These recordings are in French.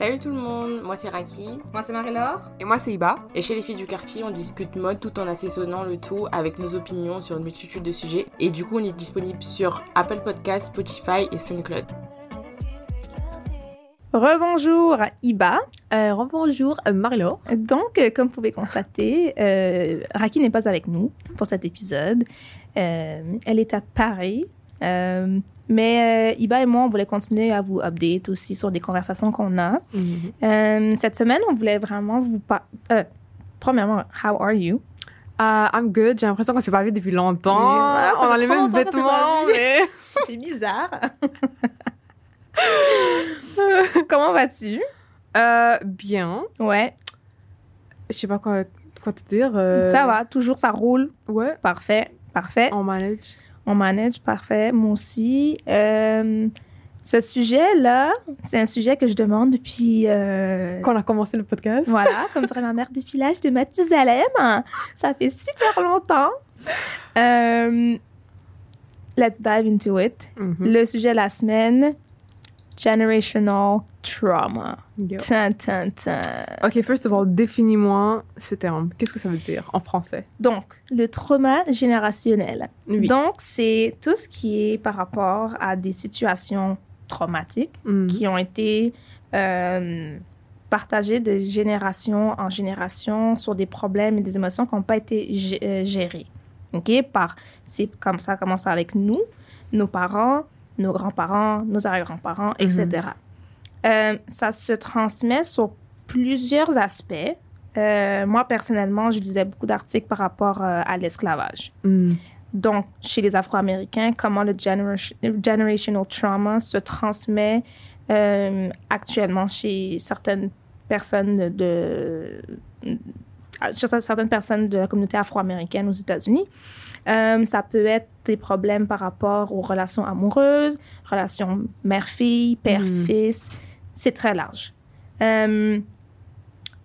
Salut tout le monde, moi c'est Raki. Moi c'est Marie-Laure. Et moi c'est Iba. Et chez les filles du quartier, on discute mode tout en assaisonnant le tout avec nos opinions sur une multitude de sujets. Et du coup, on est disponible sur Apple Podcasts, Spotify et SoundCloud. Rebonjour Iba. Euh, rebonjour Marie-Laure. Donc, euh, comme vous pouvez constater, euh, Raki n'est pas avec nous pour cet épisode. Euh, elle est à Paris. Euh, mais euh, Iba et moi, on voulait continuer à vous update aussi sur des conversations qu'on a. Euh, cette semaine, on voulait vraiment vous parler. premièrement, how are you? Uh, I'm good. J'ai l'impression qu'on s'est pas vu depuis longtemps. On a les mêmes vêtements, mais... C'est bizarre. Comment vas-tu? Euh, bien. Ouais, Je sais pas quoi, quoi te dire. euh, ça va, toujours ça roule. Ouais. Parfait, parfait. On manage. On manage, parfait. Moi aussi. Euh, ce sujet-là, c'est un sujet que je demande depuis. euh, Quand on a commencé le podcast. voilà, comme dirait ma mère, depuis l'âge de Mathusalem. Ça fait super longtemps. Euh, let's dive into it. Mhm. Le sujet de la semaine generational trauma. Yo. Tin, tin, tin. Ok, first of all, définis-moi ce terme. Qu'est-ce que ça veut dire en français? Donc, le trauma générationnel. Oui. Donc, c'est tout ce qui est par rapport à des situations traumatiques Mhm. qui ont été euh, partagées de génération en génération sur des problèmes et des émotions qui n'ont pas été euh, gérées. OK? Par, c'est comme ça commence avec nous, nos parents, nos grands-parents, nos arrière-grands-parents, etc. Euh, ça se transmet sur plusieurs aspects. Euh, moi, personnellement, je lisais beaucoup d'articles par rapport euh, à l'esclavage. Mm. Donc, chez les Afro-Américains, comment le genera- generational trauma se transmet euh, actuellement chez certaines personnes de, chez certaines personnes de la communauté afro-américaine aux États-Unis. Euh, ça peut être des problèmes par rapport aux relations amoureuses, relations mère-fille, père-fils. C'est très large. Euh,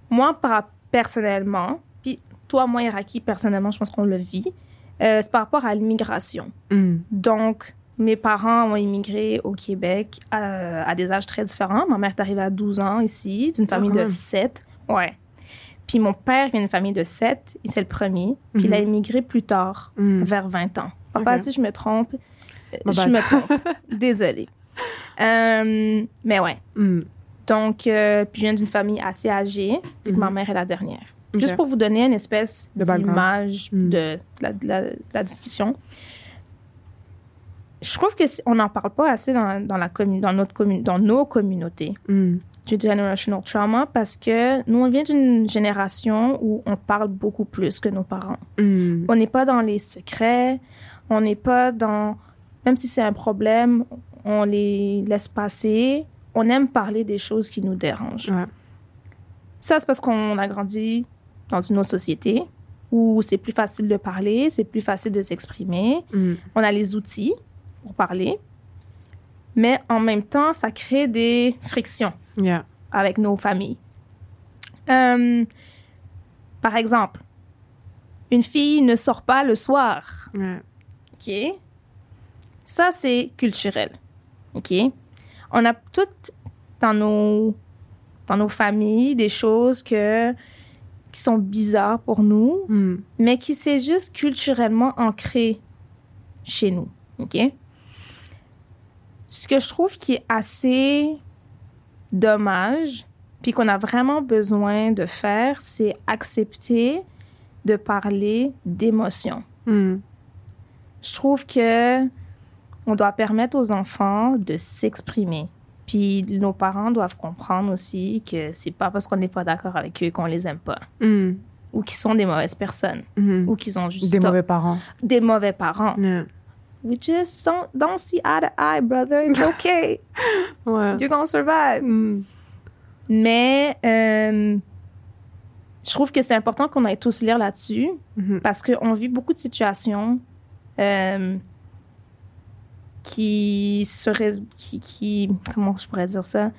moi, par, personnellement, puis toi, moi, Iraki, personnellement, je pense qu'on le vit, euh, c'est par rapport à l'immigration. Mm. Donc, mes parents ont immigré au Québec euh, à des âges très différents. Ma mère est arrivée à 12 ans ici, d'une famille quand de même. 7. Ouais. Puis mon père vient d'une famille de 7, et c'est le premier. Puis il a Mhm. immigré plus tard, Mm. vers 20 ans. Papa, Ok. si je me trompe, euh, je me trompe. Désolée. Euh, mais ouais. Mm. Donc, euh, puis je viens d'une famille assez âgée, puis ma Mhm. mère est la dernière. Juste pour vous donner une espèce d'image de, la, de la- de la discussion. Je trouve que on n'en parle pas assez dans, dans, la commu- dans, notre dans nos communautés Mm. Du generational trauma parce que nous, on vient d'une génération où on parle beaucoup plus que nos parents. Mm. On n'est pas dans les secrets, on n'est pas dans... Même si c'est un problème, on les laisse passer. On aime parler des choses qui nous dérangent. Ouais. Ça, c'est parce qu'on a grandi dans une autre société où c'est plus facile de parler, c'est plus facile de s'exprimer. Mm. On a les outils pour parler. Mais en même temps, ça crée des frictions Yeah. avec nos familles. Euh, par exemple, une fille ne sort pas le soir. OK? Ça, c'est culturel. OK? On a toutes dans nos, dans nos familles des choses que, qui sont bizarres pour nous, Hmm. mais qui c'est juste culturellement ancré chez nous. OK? Ce que je trouve qui est assez dommage, puis qu'on a vraiment besoin de faire, c'est accepter de parler d'émotions. Hmm. Je trouve que on doit permettre aux enfants de s'exprimer. Puis nos parents doivent comprendre aussi que c'est pas parce qu'on n'est pas d'accord avec eux qu'on les aime pas Hmm. ou qu'ils sont des mauvaises personnes Hmm. ou qu'ils ont juste Des mauvais parents. des mauvais parents. We just don't, don't see eye to eye, brother. It's okay. Ouais. You're gonna survive. Hmm. Mais euh, je trouve que c'est important qu'on aille tous lire là-dessus Mhm. parce qu'on vit beaucoup de situations euh, qui seraient. Qui, qui- comment je pourrais dire ça?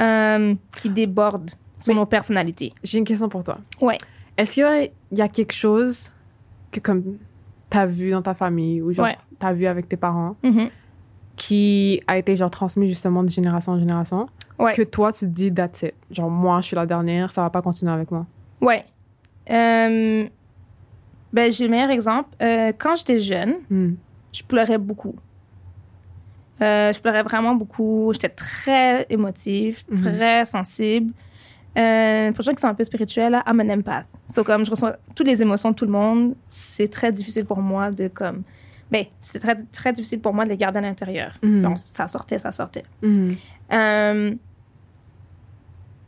Euh, qui débordent sur Oui. nos personnalités. J'ai une question pour toi. Ouais. Est-ce qu'il y y a quelque chose que comme t'as vu dans ta famille ou genre Ouais. t'as vu avec tes parents Mhm. qui a été genre transmis justement de génération en génération Ouais. que toi tu te dis that's it genre moi je suis la dernière ça va pas continuer avec moi Ouais. Euh, ben, j'ai le meilleur exemple. Euh, quand j'étais jeune, Hmm. je pleurais beaucoup. Euh, je pleurais vraiment beaucoup. J'étais très émotive, Mhm. très sensible. Euh, pour les gens qui sont un peu spirituels, là, I'm an empath. So, comme je reçois toutes les émotions de tout le monde, c'est très difficile pour moi de comme. Ben, c'est très, très difficile pour moi de les garder à l'intérieur. Mhm. Donc, ça sortait, ça sortait. Mhm. Euh,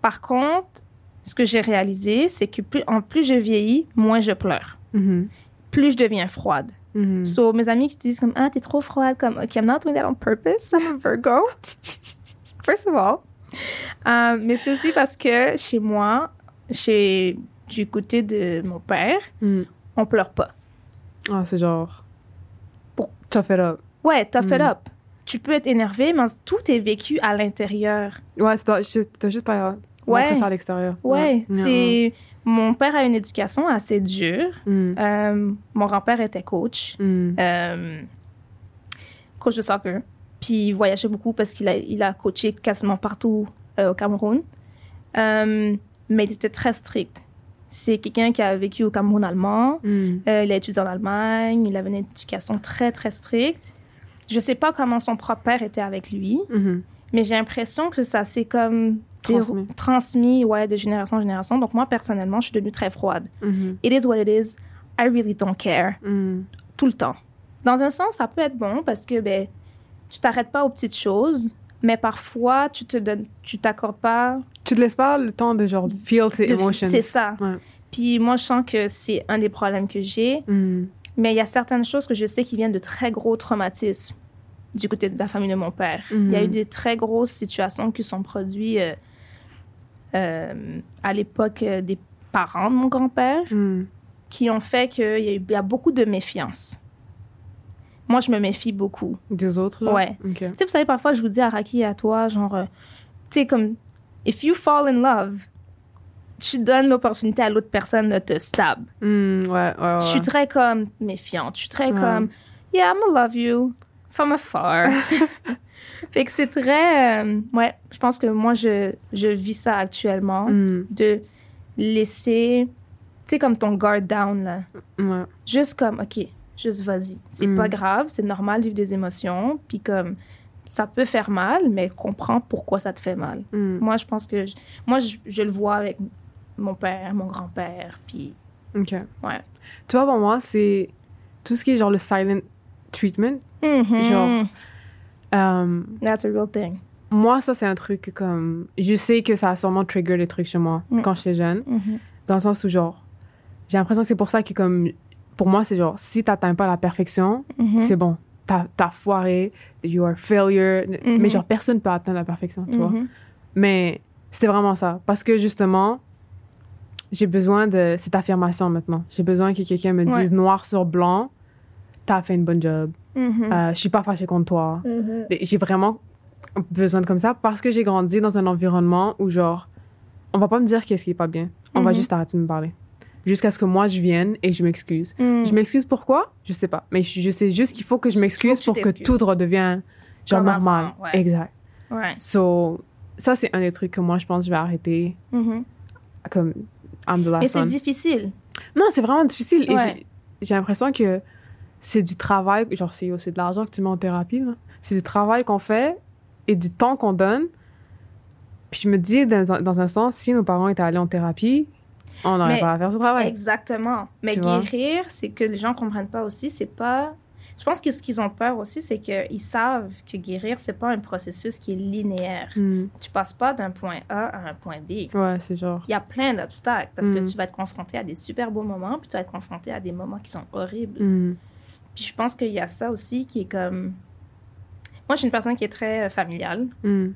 par contre, ce que j'ai réalisé, c'est que plus, en plus je vieillis, moins je pleure. Mhm. Plus je deviens froide. Mhm. So, mes amis qui disent comme ah t'es trop froide comme ok I'm not doing that on purpose I'm a Virgo first of all Euh, mais c'est aussi parce que chez moi chez du côté de mon père Mhm. on pleure pas Ah, c'est genre Pour- tough it up ouais tough it Mm. up tu peux être énervé mais tout est vécu à l'intérieur ouais dois juste pas Ouais. ça à l'extérieur ouais, c'est mon père a une éducation assez dure Mhm. Euh, mon grand-père était coach Mhm. euh, coach de soccer. Puis il voyageait beaucoup parce qu'il a, il a coaché quasiment partout euh, au Cameroun. Euh, mais il était très strict. C'est quelqu'un qui a vécu au Cameroun allemand. Mhm. Euh, il a étudié en Allemagne. Il avait une éducation très, très stricte. Je sais pas comment son propre père était avec lui, Mhm. mais j'ai l'impression que ça s'est comme Transmis. ouais, de génération en génération. Donc moi, personnellement, je suis devenue très froide. Mhm. It is what it is. I really don't care Mhm. tout le temps. Dans un sens, ça peut être bon parce que ben, tu t'arrêtes pas aux petites choses, mais parfois tu te donnes, tu t'accordes pas. tu te laisses pas le temps de genre feel tes emotions C'est ça. Ouais. Puis moi, je sens que c'est un des problèmes que j'ai, Mhm. mais il y a certaines choses que je sais qui viennent de très gros traumatismes du côté de la famille de mon père. Il y a Mhm. eu des très grosses situations qui sont produites euh, euh, à l'époque euh, des parents de mon grand-père. Mhm. qui ont fait qu'il y, y a beaucoup de méfiance. Moi, je me méfie beaucoup. des autres là? Ouais. Tu sais, vous savez, parfois, je vous dis à Raki et à toi, genre, euh, tu sais, comme, if you fall in love, tu donnes l'opportunité à l'autre personne de te stab. Mhm. ouais ouais ouais Je suis très comme méfiante. Je suis très Ouais. comme, yeah, I'm gonna love you from afar. fait que c'est très, euh, ouais, je pense que moi, je, je vis ça actuellement, Mhm. de laisser, tu sais, comme ton guard down, là. ouais juste comme, OK, juste vas-y. C'est Mm. pas grave, c'est normal de vivre des émotions. Puis comme, ça peut faire mal, mais comprends pourquoi ça te fait mal. Mhm. Moi, je pense que, je- moi, je, je le vois avec mon père, mon grand-père, puis ok ouais. tu vois pour moi c'est tout ce qui est genre le silent treatment Genre- euh, That's a real thing. moi ça c'est un truc comme je sais que ça a sûrement trigger des trucs chez moi Mm. quand j'étais jeune Mhm. dans le sens où genre j'ai l'impression que c'est pour ça que comme pour moi c'est genre si t'atteins pas la perfection Mhm. c'est bon t'as foiré you are failure Mhm. mais genre personne peut atteindre la perfection tu vois Mhm. mais c'était vraiment ça parce que justement j'ai besoin de cette affirmation maintenant j'ai besoin que quelqu'un me Ouais. dise noir sur blanc t'as fait une bonne job Mhm. Euh, je suis pas fâchée contre toi Mhm. J'ai vraiment besoin de comme ça parce que j'ai grandi dans un environnement où, genre, on va pas me dire qu'est-ce qui est pas bien. On va Mhm. juste arrêter de me parler. Jusqu'à ce que moi, je vienne et je m'excuse. Mm. Je m'excuse pourquoi? Je sais pas. Mais je, je sais juste qu'il faut que je m'excuse pour que tout redevienne, genre, normal. ouais. Exact. Ouais. So, ça, c'est un des trucs que moi, je pense que je vais arrêter Mhm. comme I'm the last Mais c'est difficile. Non, c'est vraiment difficile. Et Ouais. j'ai- j'ai l'impression que c'est du travail, genre c'est c'est de l'argent que tu mets en thérapie. C'est du travail qu'on fait et du temps qu'on donne. Puis je me dis, dans, dans un sens, si nos parents étaient allés en thérapie, on n'aurait pas à faire ce travail. Exactement. Mais Tu guérir, c'est que les gens comprennent pas aussi, c'est pas. Je pense que ce qu'ils ont peur aussi, c'est qu'ils savent que guérir, c'est pas un processus qui est linéaire. Hmm. Tu passes pas d'un point A à un point B. Ouais, c'est genre. Il y a plein d'obstacles parce Mm. que tu vas être confronté à des super beaux moments, puis tu vas être confronté à des moments qui sont horribles. hmm, Puis je pense qu'il y a ça aussi qui est comme. Moi, je suis une personne qui est très euh, familiale. hmm,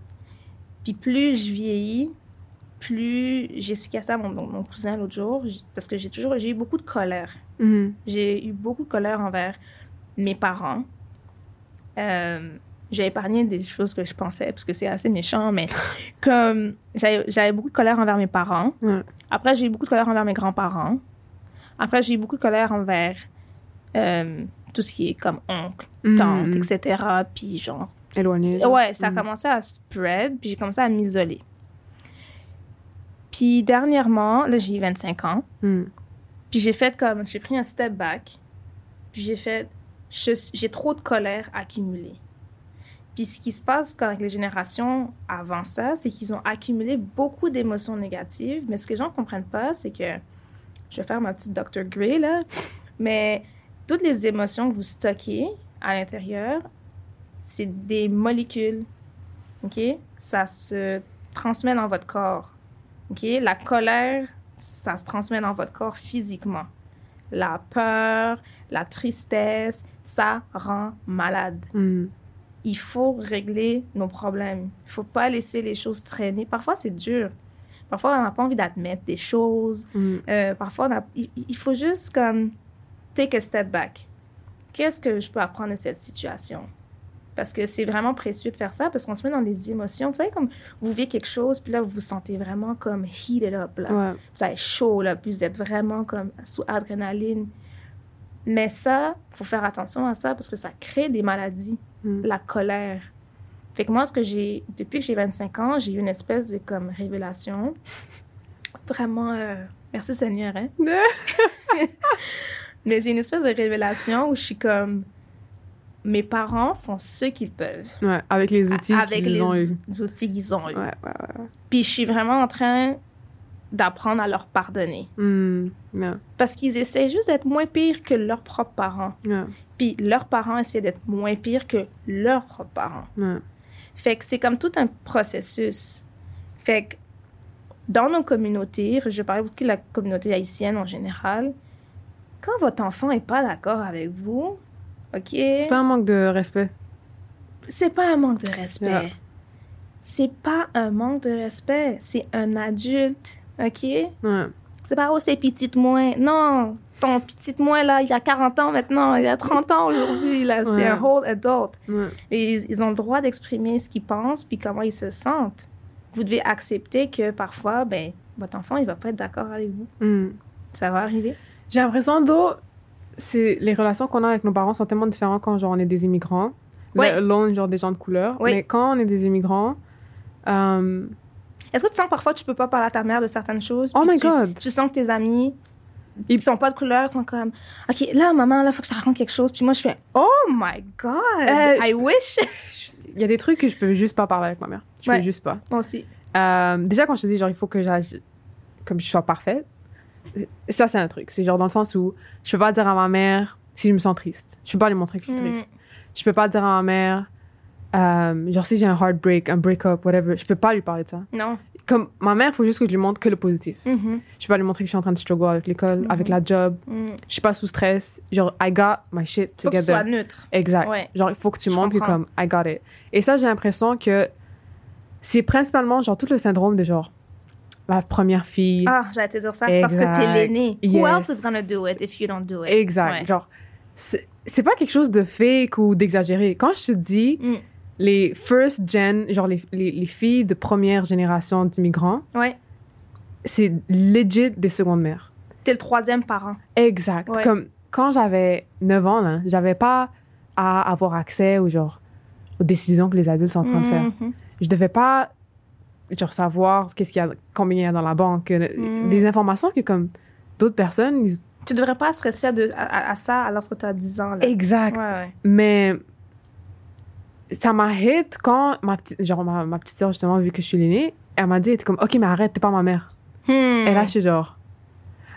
Puis plus je vieillis, plus j'expliquais ça à mon, mon- mon cousin l'autre jour, parce que j'ai toujours j'ai eu beaucoup de colère. hmm, J'ai eu beaucoup de colère envers mes parents. Euh, j'ai épargné des choses que je pensais, parce que c'est assez méchant, mais comme j'avais beaucoup de colère envers mes parents. Ouais. Après, j'ai eu beaucoup de colère envers mes grands-parents. Après, j'ai eu beaucoup de colère envers euh, tout ce qui est comme oncle, hmm, tante, hmm. etc. Puis genre, Éloigné. Ouais, ça a Hmm. commencé à spread, puis j'ai commencé à m'isoler. Puis dernièrement, là, j'ai 25 ans, Hmm. puis j'ai fait comme, j'ai pris un step back, puis j'ai fait, j'ai trop de colère accumulée. Puis ce qui se passe quand avec les générations avant ça, c'est qu'ils ont accumulé beaucoup d'émotions négatives, mais ce que les gens ne comprennent pas, c'est que, je vais faire ma petite Dr. Gray, là, mais toutes les émotions que vous stockez à l'intérieur, c'est des molécules, OK? Ça se transmet dans votre corps, OK? La colère, ça se transmet dans votre corps physiquement. La peur, la tristesse, ça rend malade. Hmm. Il faut régler nos problèmes. Il faut pas laisser les choses traîner. Parfois, c'est dur. Parfois, on n'a pas envie d'admettre des choses. Hmm. Euh, parfois, on a- il, il faut juste comme take a step back. Qu'est-ce que je peux apprendre de cette situation? Parce que c'est vraiment précieux de faire ça parce qu'on se met dans des émotions. Vous savez, comme vous vivez quelque chose, puis là, vous vous sentez vraiment comme heated up. Là. Ouais. Vous avez chaud, là, puis vous êtes vraiment comme sous adrénaline. Mais ça, faut faire attention à ça parce que ça crée des maladies, Mm. la colère. Fait que moi, ce que j'ai, depuis que j'ai 25 ans, j'ai eu une espèce de comme révélation. Vraiment, euh, merci Seigneur, hein? Mais j'ai une espèce de révélation où je suis comme, mes parents font ce qu'ils peuvent. Ouais, avec les outils qu'ils les ont eu. outils qu'ils ont eu. Ouais, ouais, ouais. Puis je suis vraiment en train d'apprendre à leur pardonner. Hmm. Ouais, Parce qu'ils essaient juste d'être moins pires que leurs propres parents. ouais, Puis leurs parents essaient d'être moins pires que leurs propres parents. ouais. Fait que c'est comme tout un processus. Fait que dans nos communautés, je parlais beaucoup de la communauté haïtienne en général, quand votre enfant n'est pas d'accord avec vous, OK, C'est pas un manque de respect. c'est pas un manque de respect. Ouais. C'est pas un manque de respect. C'est un adulte, OK? Ouais. C'est pas, oh, c'est petit de moins. Non, ton petit de moins, là, il a 40 ans maintenant, il a 30 ans aujourd'hui, là. C'est un whole adult. Ouais. Et ils, ils ont le droit d'exprimer ce qu'ils pensent puis comment ils se sentent. Vous devez accepter que parfois, ben, votre enfant, il va pas être d'accord avec vous. Hmm. Ça va arriver? J'ai l'impression, d'eau, les relations qu'on a avec nos parents sont tellement différentes quand genre on est des immigrants. Ouais. Alone, genre des gens de couleur. Mais quand on est des immigrants, euh, Est-ce que tu sens que parfois tu peux pas parler à ta mère de certaines choses? Oh my tu, God. Tu sens que tes amis, Ils- sont pas de couleur, ils sont comme, OK, là, maman, là, faut que je te raconte quelque chose. Puis moi, je fais, oh my God, Euh, I wish. il y a des trucs que je peux juste pas parler avec ma mère. Je Ouais. peux juste pas. moi aussi. Euh, déjà, quand je te dis, genre, il faut que j'agisse comme je sois parfaite, ça, c'est un truc. C'est genre dans le sens où je peux pas dire à ma mère si je me sens triste. Je peux pas lui montrer que je suis Mm. triste. Je peux pas dire à ma mère, euh, genre, si j'ai un heartbreak, un break-up, whatever, je peux pas lui parler de ça. Non. Comme ma mère, il faut juste que je lui montre que le positif. Mhm. Je peux pas lui montrer que je suis en train de struggle avec l'école, Mhm. avec la job. Mm. Je suis pas sous stress. Genre, I got my shit Faut que ce together. soit neutre. Exact. Ouais. Genre, il faut que tu Je montres que comme, I got it. Et ça, j'ai l'impression que c'est principalement, genre, tout le syndrome de genre, la première fille. Ah, j'allais te dire ça parce que t'es l'aîné. Who else is gonna do it if you don't do it? exact. Ouais. Genre, c'est pas quelque chose de fake ou d'exagéré. Quand je te dis, Mm. les first gen, genre les, les, les filles de première génération d'immigrants, Ouais. c'est legit des secondes mères. T'es le troisième parent. Exact. Ouais. Comme quand j'avais 9 ans, là, j'avais pas à avoir accès aux, genre, aux décisions que les adultes sont en train de faire. Mhm. Je devais pas genre, savoir qu'est-ce qu'il y a, combien il y a dans la banque, euh, Mm. des informations que comme d'autres personnes. ils- Tu devrais pas stresser à, de- à, à ça lorsque tu as 10 ans. Là. Exact. Ouais, ouais. Mais ça m'a hit quand ma petite, genre, ma, ma petite soeur, justement, vu que je suis l'aînée, elle m'a dit, elle était comme, OK, mais arrête, t'es pas ma mère. Et là, je suis genre,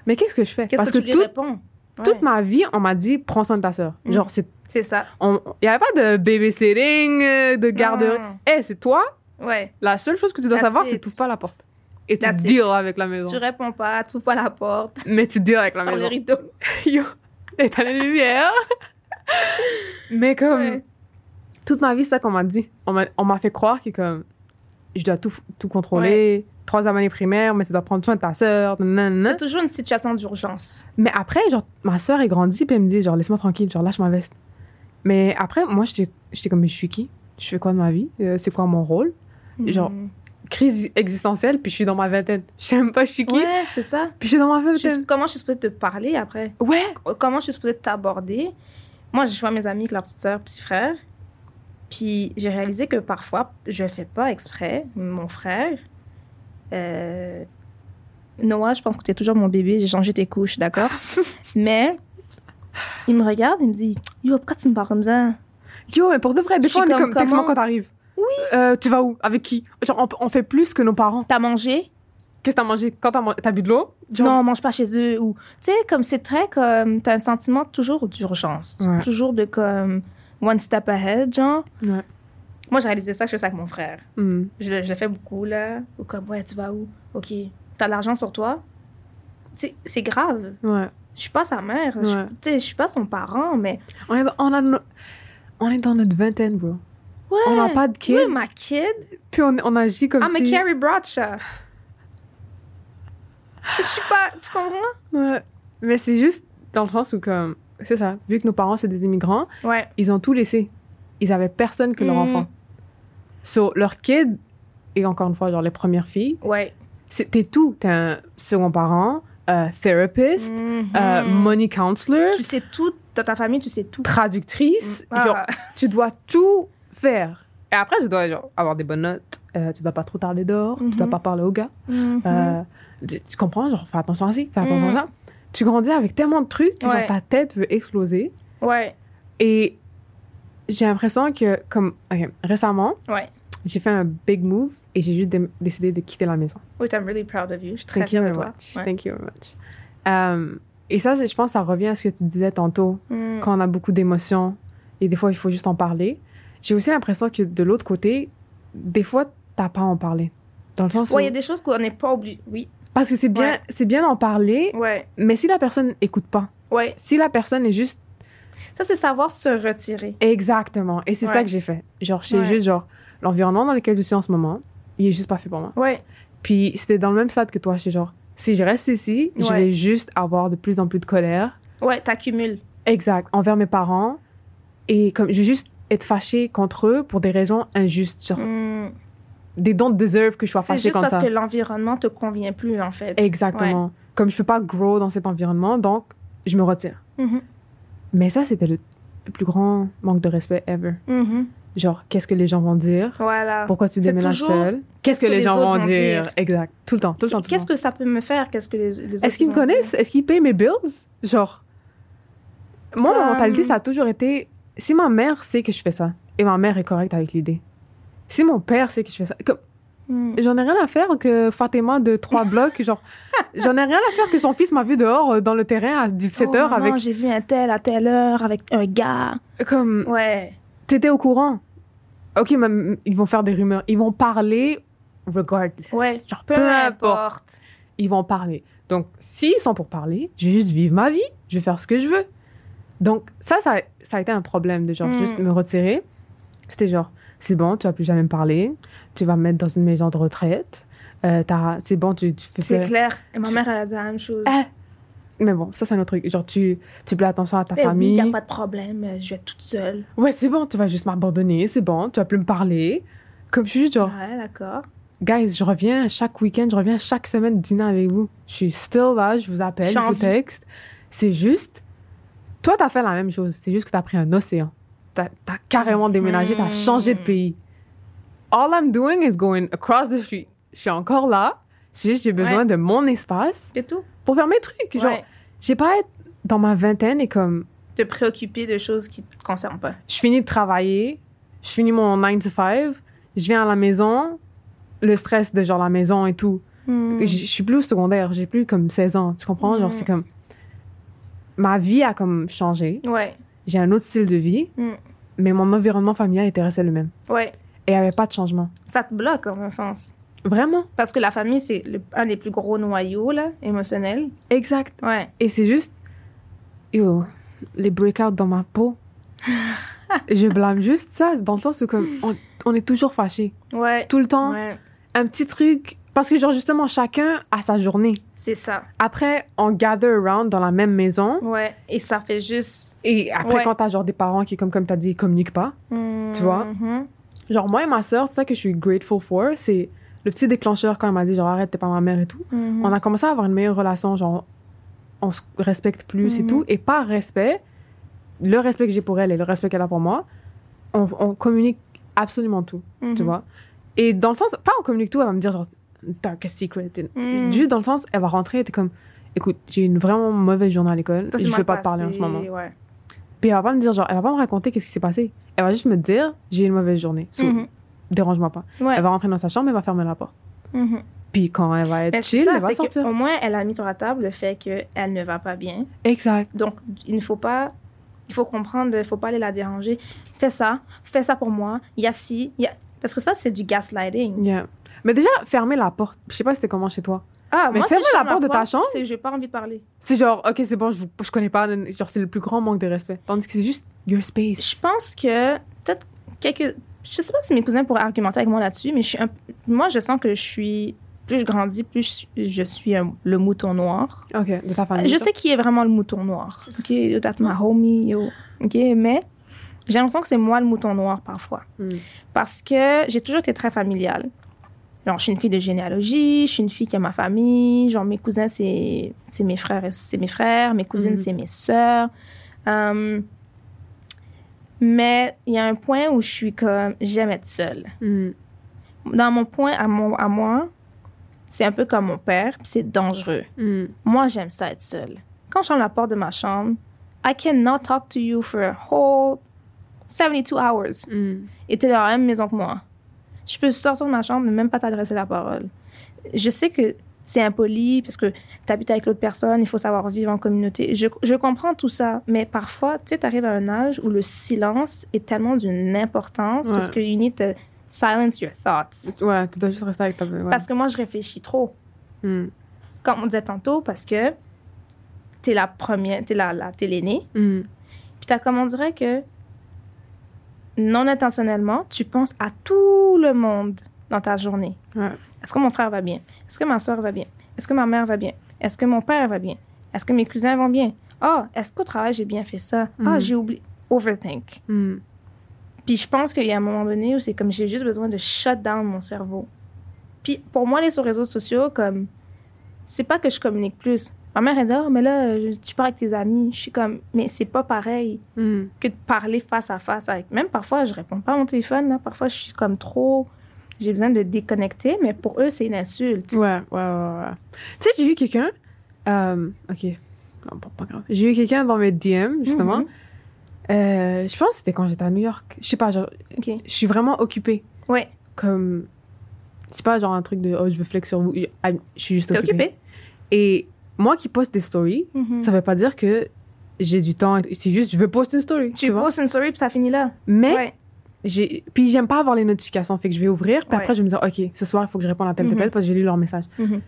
mais qu'est-ce que je fais? Hmm. Qu'est-ce Parce que, que, tu lui tout- réponds? Ouais. toute ma vie, on m'a dit, prends soin de ta soeur. Mm. Genre, c'est, C'est ça. il y avait pas de babysitting, euh, de garderie. Eh, c'est toi, Ouais. la seule chose que tu dois That's savoir, c'est tu pas la porte. Et tu deals avec la maison. Tu réponds pas, tu ouvres pas la porte, Mais tu deals avec la ferme le maison. rideau. Yo, éteins les lumières. Mais comme, Ouais. toute ma vie, c'est ça qu'on m'a dit. On m'a, fait croire que comme, je dois tout, tout contrôler. Trois années primaires, mais tu dois prendre soin de ta sœur. C'est toujours une situation d'urgence. Mais après, genre, ma sœur est grandie, puis elle me dit, genre, laisse-moi tranquille, genre, lâche ma veste. Mais après, moi, j'étais, j'étais comme, mais je suis qui? Je fais quoi de ma vie? Euh, c'est quoi mon rôle? Genre, Mhm. Crise existentielle, puis je suis dans ma vingtaine. Je sais même pas, je suis qui? Ouais, c'est ça. Puis je suis dans ma Je vingtaine. comment je suis supposée te parler après? Ouais! Comment je suis supposée t'aborder? Moi, je vois mes amis avec leur petite soeur, petit frère. Puis j'ai réalisé que parfois, je fais pas exprès. Mon frère, euh, Noah, je pense que tu es toujours mon bébé, j'ai changé tes couches, d'accord? Mais il me regarde, il me dit Yo, pourquoi tu me parles comme ça? Yo, mais pour de vrai, des fois, on est comme, comme, comment? quand t'arrives? Oui. tu vas où? Avec qui? Genre, on, on fait plus que nos parents. T'as mangé? Qu'est-ce que t'as mangé? Quand t'as, man- t'as bu de l'eau? Genre- Non, mange pas chez eux. Ou, tu sais, comme c'est très comme. T'as un sentiment toujours d'urgence. Ouais. Toujours de comme. One step ahead, genre. Ouais. Moi, j'ai réalisé ça, je fais ça avec mon frère. Hmm. Je, le- je le fais beaucoup, là. Ou comme, ouais, tu vas où? OK. T'as de l'argent sur toi? C'est c'est grave. Ouais. Je suis pas sa mère. Je- Ouais. Tu sais, je suis pas son parent, mais. On est, dans- on, a no- on est dans notre vingtaine, bro. Ouais. On n'a pas de kid, Oui, ma kid. puis on, on agit comme I'm si... a Carrie Bradshaw. Je suis pas. Tu comprends? Ouais. Mais c'est juste dans le sens où, comme... C'est ça. Vu que nos parents, c'est des immigrants, Ouais. ils ont tout laissé. Ils avaient personne que leur Mhm. enfant. So, leur kid, et encore une fois, genre les premières filles, Ouais. t'es tout. T'es un second parent, euh, therapist, euh, money counselor, Tu sais tout. Dans ta famille, tu sais tout. traductrice. Ah. Genre, tu dois tout faire. Et après, tu dois genre, avoir des bonnes notes. Euh, tu dois pas trop tarder dehors. Tu dois Mhm. pas parler aux gars. Mhm. Euh, tu, tu comprends? Genre, fais attention à ci, fais attention Mhm. à ça. Tu grandis avec tellement de trucs que genre, ta tête veut exploser. Ouais. Et j'ai l'impression que, comme récemment, Ouais. j'ai fait un big move et j'ai juste dé- décidé de quitter la maison. Oui, I'm really proud of you. Je suis très Thank you very toi. much. Ouais. Thank you very much. Um, et ça, je pense ça revient à ce que tu disais tantôt. Mm. quand on a beaucoup d'émotions et des fois il faut juste en parler. J'ai aussi l'impression que de l'autre côté, des fois t'as pas à en parler. Dans le sens Ouais, il y a des choses qu'on n'est pas obligé. Oui. Parce que c'est bien, Ouais. c'est bien d'en parler, Ouais. mais si la personne écoute pas, Ouais. si la personne est juste Ça, c'est savoir se retirer. exactement, et c'est ça que j'ai fait. Genre, j'ai juste genre l'environnement dans lequel je suis en ce moment, il est juste pas fait pour moi. Ouais. Puis c'était dans le même stade que toi, j'étais genre si je reste ici, je vais juste avoir de plus en plus de colère. Ouais, t'accumules. Exact, envers mes parents. Et comme je vais juste être fâchée contre eux pour des raisons injustes. Genre, Mm. des don't deserve que je sois C'est fâchée juste contre parce ça. que l'environnement te convient plus, en fait. Exactement. Comme je peux pas grow dans cet environnement, donc je me retire. Mhm. Mais ça, c'était le, plus grand manque de respect ever. Mhm. Genre, qu'est-ce que les gens vont dire? Voilà. Pourquoi tu C'est déménages toujours, seul? Qu'est-ce que, les, gens vont dire? dire? Exact. Tout le temps, tout le temps, Qu'est-ce que ça peut me faire? Qu'est-ce que les, les autres Est-ce qu'ils me connaissent? Est-ce qu'ils payent mes bills? Genre, moi, ma Comme- mentalité, ça a toujours été, si ma mère sait que je fais ça, et ma mère est correcte avec l'idée, si mon père sait que je fais ça, comme, Mm. j'en ai rien à faire que Fatima de trois blocs, genre, j'en ai rien à faire que son fils m'a vu dehors euh, dans le terrain à 17h Oh, avec, maman, j'ai vu un tel à telle heure avec un gars. comme, Ouais. t'étais au courant. Ok, même, ils vont faire des rumeurs, ils vont parler regardless. Ouais. Genre, Peu, importe. ils vont parler. Donc, s'ils sont pour parler, je vais juste vivre ma vie, je vais faire ce que je veux. Donc, ça, ça, ça a été un problème de genre Mm. juste me retirer. C'était genre, c'est bon, tu vas plus jamais me parler, tu vas me mettre dans une maison de retraite, euh, c'est bon, tu, tu fais C'est clair. Et ma mère, elle a dit la même chose. Ah, Mais bon, ça, c'est un autre truc. Genre, tu, tu plais attention à ta Eh oui, famille. il n'y a pas de problème, euh, je vais être toute seule. Ouais, c'est bon, tu vas juste m'abandonner, c'est bon, tu vas plus me parler. Comme je suis juste genre, Ouais, d'accord. guys, je reviens chaque week-end, je reviens chaque semaine dîner avec vous. Je suis still là, je vous appelle, Je vous texte. C'est juste, toi, t'as fait la même chose. C'est juste que t'as pris un océan. T'as as carrément déménagé, t'as changé de pays. All I'm doing is going across the street. Je suis encore là. C'est juste, j'ai besoin Ouais. de mon espace C'est tout. pour faire mes trucs. Genre, Ouais. j'ai pas être dans ma vingtaine et comme, Te préoccuper de choses qui ne te concernent pas. je finis de travailler, je finis mon 9 to 5, je viens à la maison, le stress de genre la maison et tout. Hmm. Je suis plus au secondaire, j'ai plus comme 16 ans, tu comprends? Genre, Mhm. c'est comme. Ma vie a comme changé. Ouais, J'ai un autre style de vie, Mm. mais mon environnement familial était resté le même. ouais. Et il n'y avait pas de changement. Ça te bloque dans un sens. Vraiment? Parce que la famille, c'est un des plus gros noyaux, là, émotionnels. Exact. Ouais. Et c'est juste. Yo, les breakouts dans ma peau. je blâme juste ça, dans le sens où comme on, on est toujours fâchés. Ouais. Tout le temps, Ouais. un petit truc. Parce que, genre, justement, chacun a sa journée. C'est ça. Après, on gather around dans la même maison. Ouais. Et ça fait juste. Et après, Ouais. quand t'as genre des parents qui, comme, comme t'as dit, communiquent pas. Tu vois? Mhm. Genre, moi et ma soeur, c'est ça que je suis grateful for. C'est le petit déclencheur quand elle m'a dit, genre, arrête, t'es pas ma mère et tout. Mhm. On a commencé à avoir une meilleure relation. Genre, on se respecte plus et Mhm. tout. Et par respect, le respect que j'ai pour elle et le respect qu'elle a pour moi, on, on communique absolument tout. Tu vois? Et dans le sens, pas on communique tout, elle va me dire, genre, darkest secret. Mhm. Juste dans le sens, elle va rentrer et t'es comme, écoute, j'ai une vraiment mauvaise journée à l'école. Je veux pas te parler en ce moment. Ouais. Puis elle va pas me dire, genre, elle va pas me raconter qu'est-ce qui s'est passé. Elle va juste me dire, j'ai une mauvaise journée. So, Mhm. Dérange-moi pas. Ouais. Elle va rentrer dans sa chambre, elle va fermer la porte. Mhm. Puis quand elle va être chill, ça, elle va sortir. qu'au moins, elle a mis sur la table le fait qu'elle ne va pas bien. Exact. Donc, il ne faut pas. Il faut comprendre, il ne faut pas aller la déranger. Fais ça, fais ça pour moi. Il y a il y a. Parce que ça, c'est du gaslighting. Yeah. Mais déjà, fermer la porte. Je sais pas c'était comment chez toi. Ah, Mais moi, ferme si je la porte de ta chambre. C'est j'ai pas envie de parler. C'est genre, ok, c'est bon, je, vous- je connais pas. Genre, c'est le plus grand manque de respect. Tandis que c'est juste your space. Je pense que peut-être quelques. Je sais pas si mes cousins pourraient argumenter avec moi là-dessus, mais je suis un- moi, je sens que je suis. Plus je grandis, plus je suis, je suis un- le mouton noir. Ok, de ta famille. Je sais qui est vraiment le mouton noir. OK, yo, that's my homie, yo. OK, mais j'ai l'impression que c'est moi le mouton noir parfois. Hmm. Parce que j'ai toujours été très familiale. Genre, je suis une fille de généalogie, je suis une fille qui a ma famille. Genre, mes cousins, c'est mes frères, c'est mes frères. Mes cousines, Mhm. c'est mes sœurs. Hum, mais il y a un point où je suis comme, j'aime être seule. Hmm. Dans mon point à, mon, à moi, c'est un peu comme mon père, c'est dangereux. Hmm. Moi, j'aime ça être seule. Quand je ferme la porte de ma chambre, I cannot talk to you for a whole 72 hours. Et t'es dans la même maison que moi. Je peux sortir de ma chambre, mais même pas t'adresser la parole. Je sais que c'est impoli, parce que t'habites avec l'autre personne, il faut savoir vivre en communauté. Je, je comprends tout ça, mais parfois, tu sais, t'arrives à un âge où le silence est tellement d'une importance, parce Ouais. que you need to silence your thoughts. Ouais, tu dois juste rester avec ta. Ouais. Parce que moi, je réfléchis trop. Hmm. Comme on disait tantôt, parce que t'es la première, t'es la, la, t'es l'aînée, Hmm. puis t'as comme on dirait que non intentionnellement, tu penses à tout le monde dans ta journée. Ouais. Est-ce que mon frère va bien? Est-ce que ma soeur va bien? Est-ce que ma mère va bien? Est-ce que mon père va bien? Est-ce que mes cousins vont bien? Ah, est-ce qu'au travail, j'ai bien fait ça? Ah, Mhm. j'ai oublié. Overthink. Hmm. Puis je pense qu'il y a un moment donné où c'est comme j'ai juste besoin de shut down mon cerveau. Puis pour moi, les réseaux sociaux, comme, c'est pas que je communique plus. Ma mère, elle dit, oh, mais là, euh, tu parles avec tes amis. Je suis comme, mais c'est pas pareil Hmm. que de parler face à face avec. Même parfois, je réponds pas à mon téléphone. Là. Parfois, je suis comme trop. J'ai besoin de déconnecter, mais pour eux, c'est une insulte. Ouais, ouais, ouais, ouais. Tu sais, j'ai eu quelqu'un. euh, ok. Non, pas, pas grave. J'ai eu quelqu'un dans mes DM, justement. Mhm. Euh, je pense que c'était quand j'étais à New York. Je sais pas, genre, OK. je suis vraiment occupée. Ouais. Comme. C'est pas genre un truc de oh, je veux flex sur vous. Je suis juste occupée. occupé? Et moi qui poste des stories, Mhm. ça veut pas dire que j'ai du temps. C'est juste, je veux poster une story. Tu vois. postes une story, puis ça finit là. Mais Ouais. j'ai puis j'aime pas avoir les notifications fait que je vais ouvrir puis Ouais. après je vais me dire ok ce soir il faut que je réponde à tel tel Mhm. tel parce que j'ai lu leur message Mhm.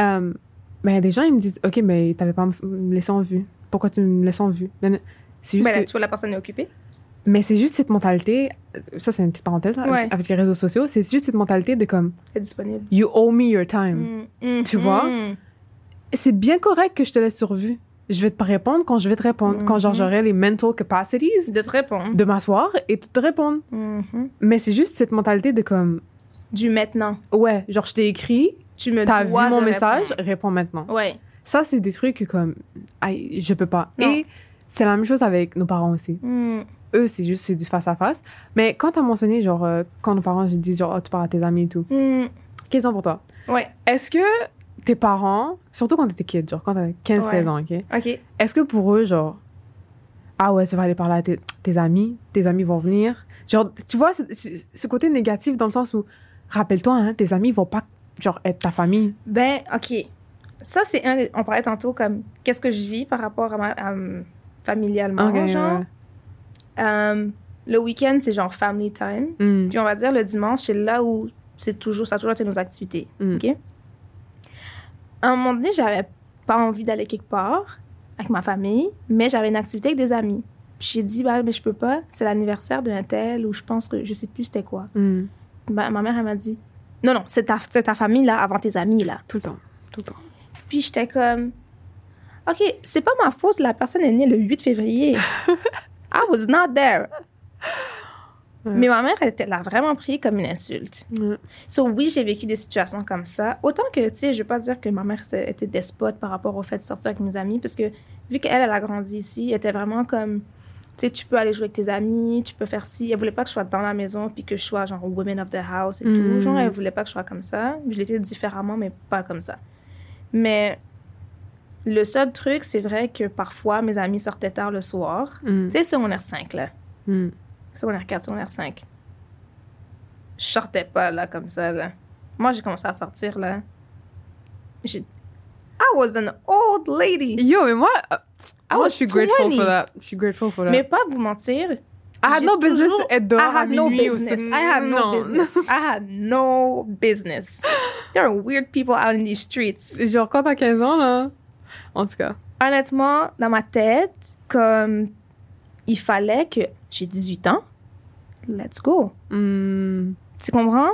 Euh, mais il y a des gens ils me disent ok mais t'avais pas me laisser en vue pourquoi tu me laisses en vue? C'est juste Ben là, que- tu vois, la personne est occupée. mais c'est juste cette mentalité ça c'est une petite parenthèse là, Ouais. avec, avec les réseaux sociaux c'est juste cette mentalité de comme C'est disponible. you owe me your time Mm, mm, Tu vois? mm. C'est bien correct que je te laisse sur vue. Je vais te répondre quand je vais te répondre. Quand Mhm. j'aurai les mental capacities De te répondre. de m'asseoir et de te répondre. Mhm. Mais c'est juste cette mentalité de comme, Du maintenant. ouais, genre je t'ai écrit, Tu me t'as vu mon message, répondre. réponds maintenant. Ouais. Ça, c'est des trucs que comme, aïe, je peux pas. Non. Et c'est la même chose avec nos parents aussi. Hmm. Eux, c'est juste, c'est du face à face. Mais quand t'as mentionné, genre, euh, quand nos parents, je dis, genre, oh, tu parles à tes amis et tout. Hmm. Question pour toi. Ouais. Est-ce que tes parents, surtout quand t'étais kid, genre quand t'avais 15-16 Ouais. ans, ok? OK. Est-ce que pour eux, genre, ah ouais, tu vas aller parler à tes, tes amis, tes amis vont venir? Genre, tu vois, ce, côté négatif dans le sens où, rappelle-toi, hein, tes amis vont pas, genre, être ta famille. Ben, OK. Ça, c'est un. On parlait tantôt comme qu'est-ce que je vis par rapport à ma. à, familialement, Ok, genre. ouais. Euh, le week-end, c'est genre family time. Hmm. Puis on va dire le dimanche, c'est là où c'est toujours, ça a toujours été nos activités. Mm. OK? À un moment donné, j'avais pas envie d'aller quelque part avec ma famille, mais j'avais une activité avec des amis. Puis j'ai dit, bah, mais je peux pas, c'est l'anniversaire d'un tel, ou je pense que je sais plus c'était quoi. Hmm. Ma, ma mère, elle m'a dit, non, non, c'est ta, ta famille, là, avant tes amis, là. Tout le temps. Tout le temps. Puis j'étais comme, OK, c'est pas ma faute, la personne est née le 8 février. I was not there. Mais ma mère, elle l'a vraiment pris comme une insulte. So, oui, j'ai vécu des situations comme ça. Autant que, tu sais, je veux pas dire que ma mère était despote par rapport au fait de sortir avec mes amis, parce que vu qu'elle, elle a grandi ici, elle était vraiment comme, tu sais, tu peux aller jouer avec tes amis, tu peux faire ci. Elle voulait pas que je sois dans la maison puis que je sois genre women of the house et tout. Genre, elle voulait pas que je sois comme ça. Je l'étais différemment, mais pas comme ça. Mais le seul truc, c'est vrai que parfois, mes amis sortaient tard le soir. Hmm. Tu sais, secondaire 5, là. Secondaire 4, secondaire 5. Je sortais pas, là, comme ça, là. Moi, j'ai commencé à sortir, là. J'ai... I was an old lady. Yo, mais moi, euh, I was je suis grateful 20. for that. Je suis grateful for that. Mais pas vous mentir. I had no business toujours- être dehors I had no business. I had no business. I had no business. There are weird people out in these streets. Genre, quand t'as 15 ans, là. En tout cas. Honnêtement, dans ma tête, comme il fallait que j'ai 18 ans, let's go. Hmm. Tu comprends?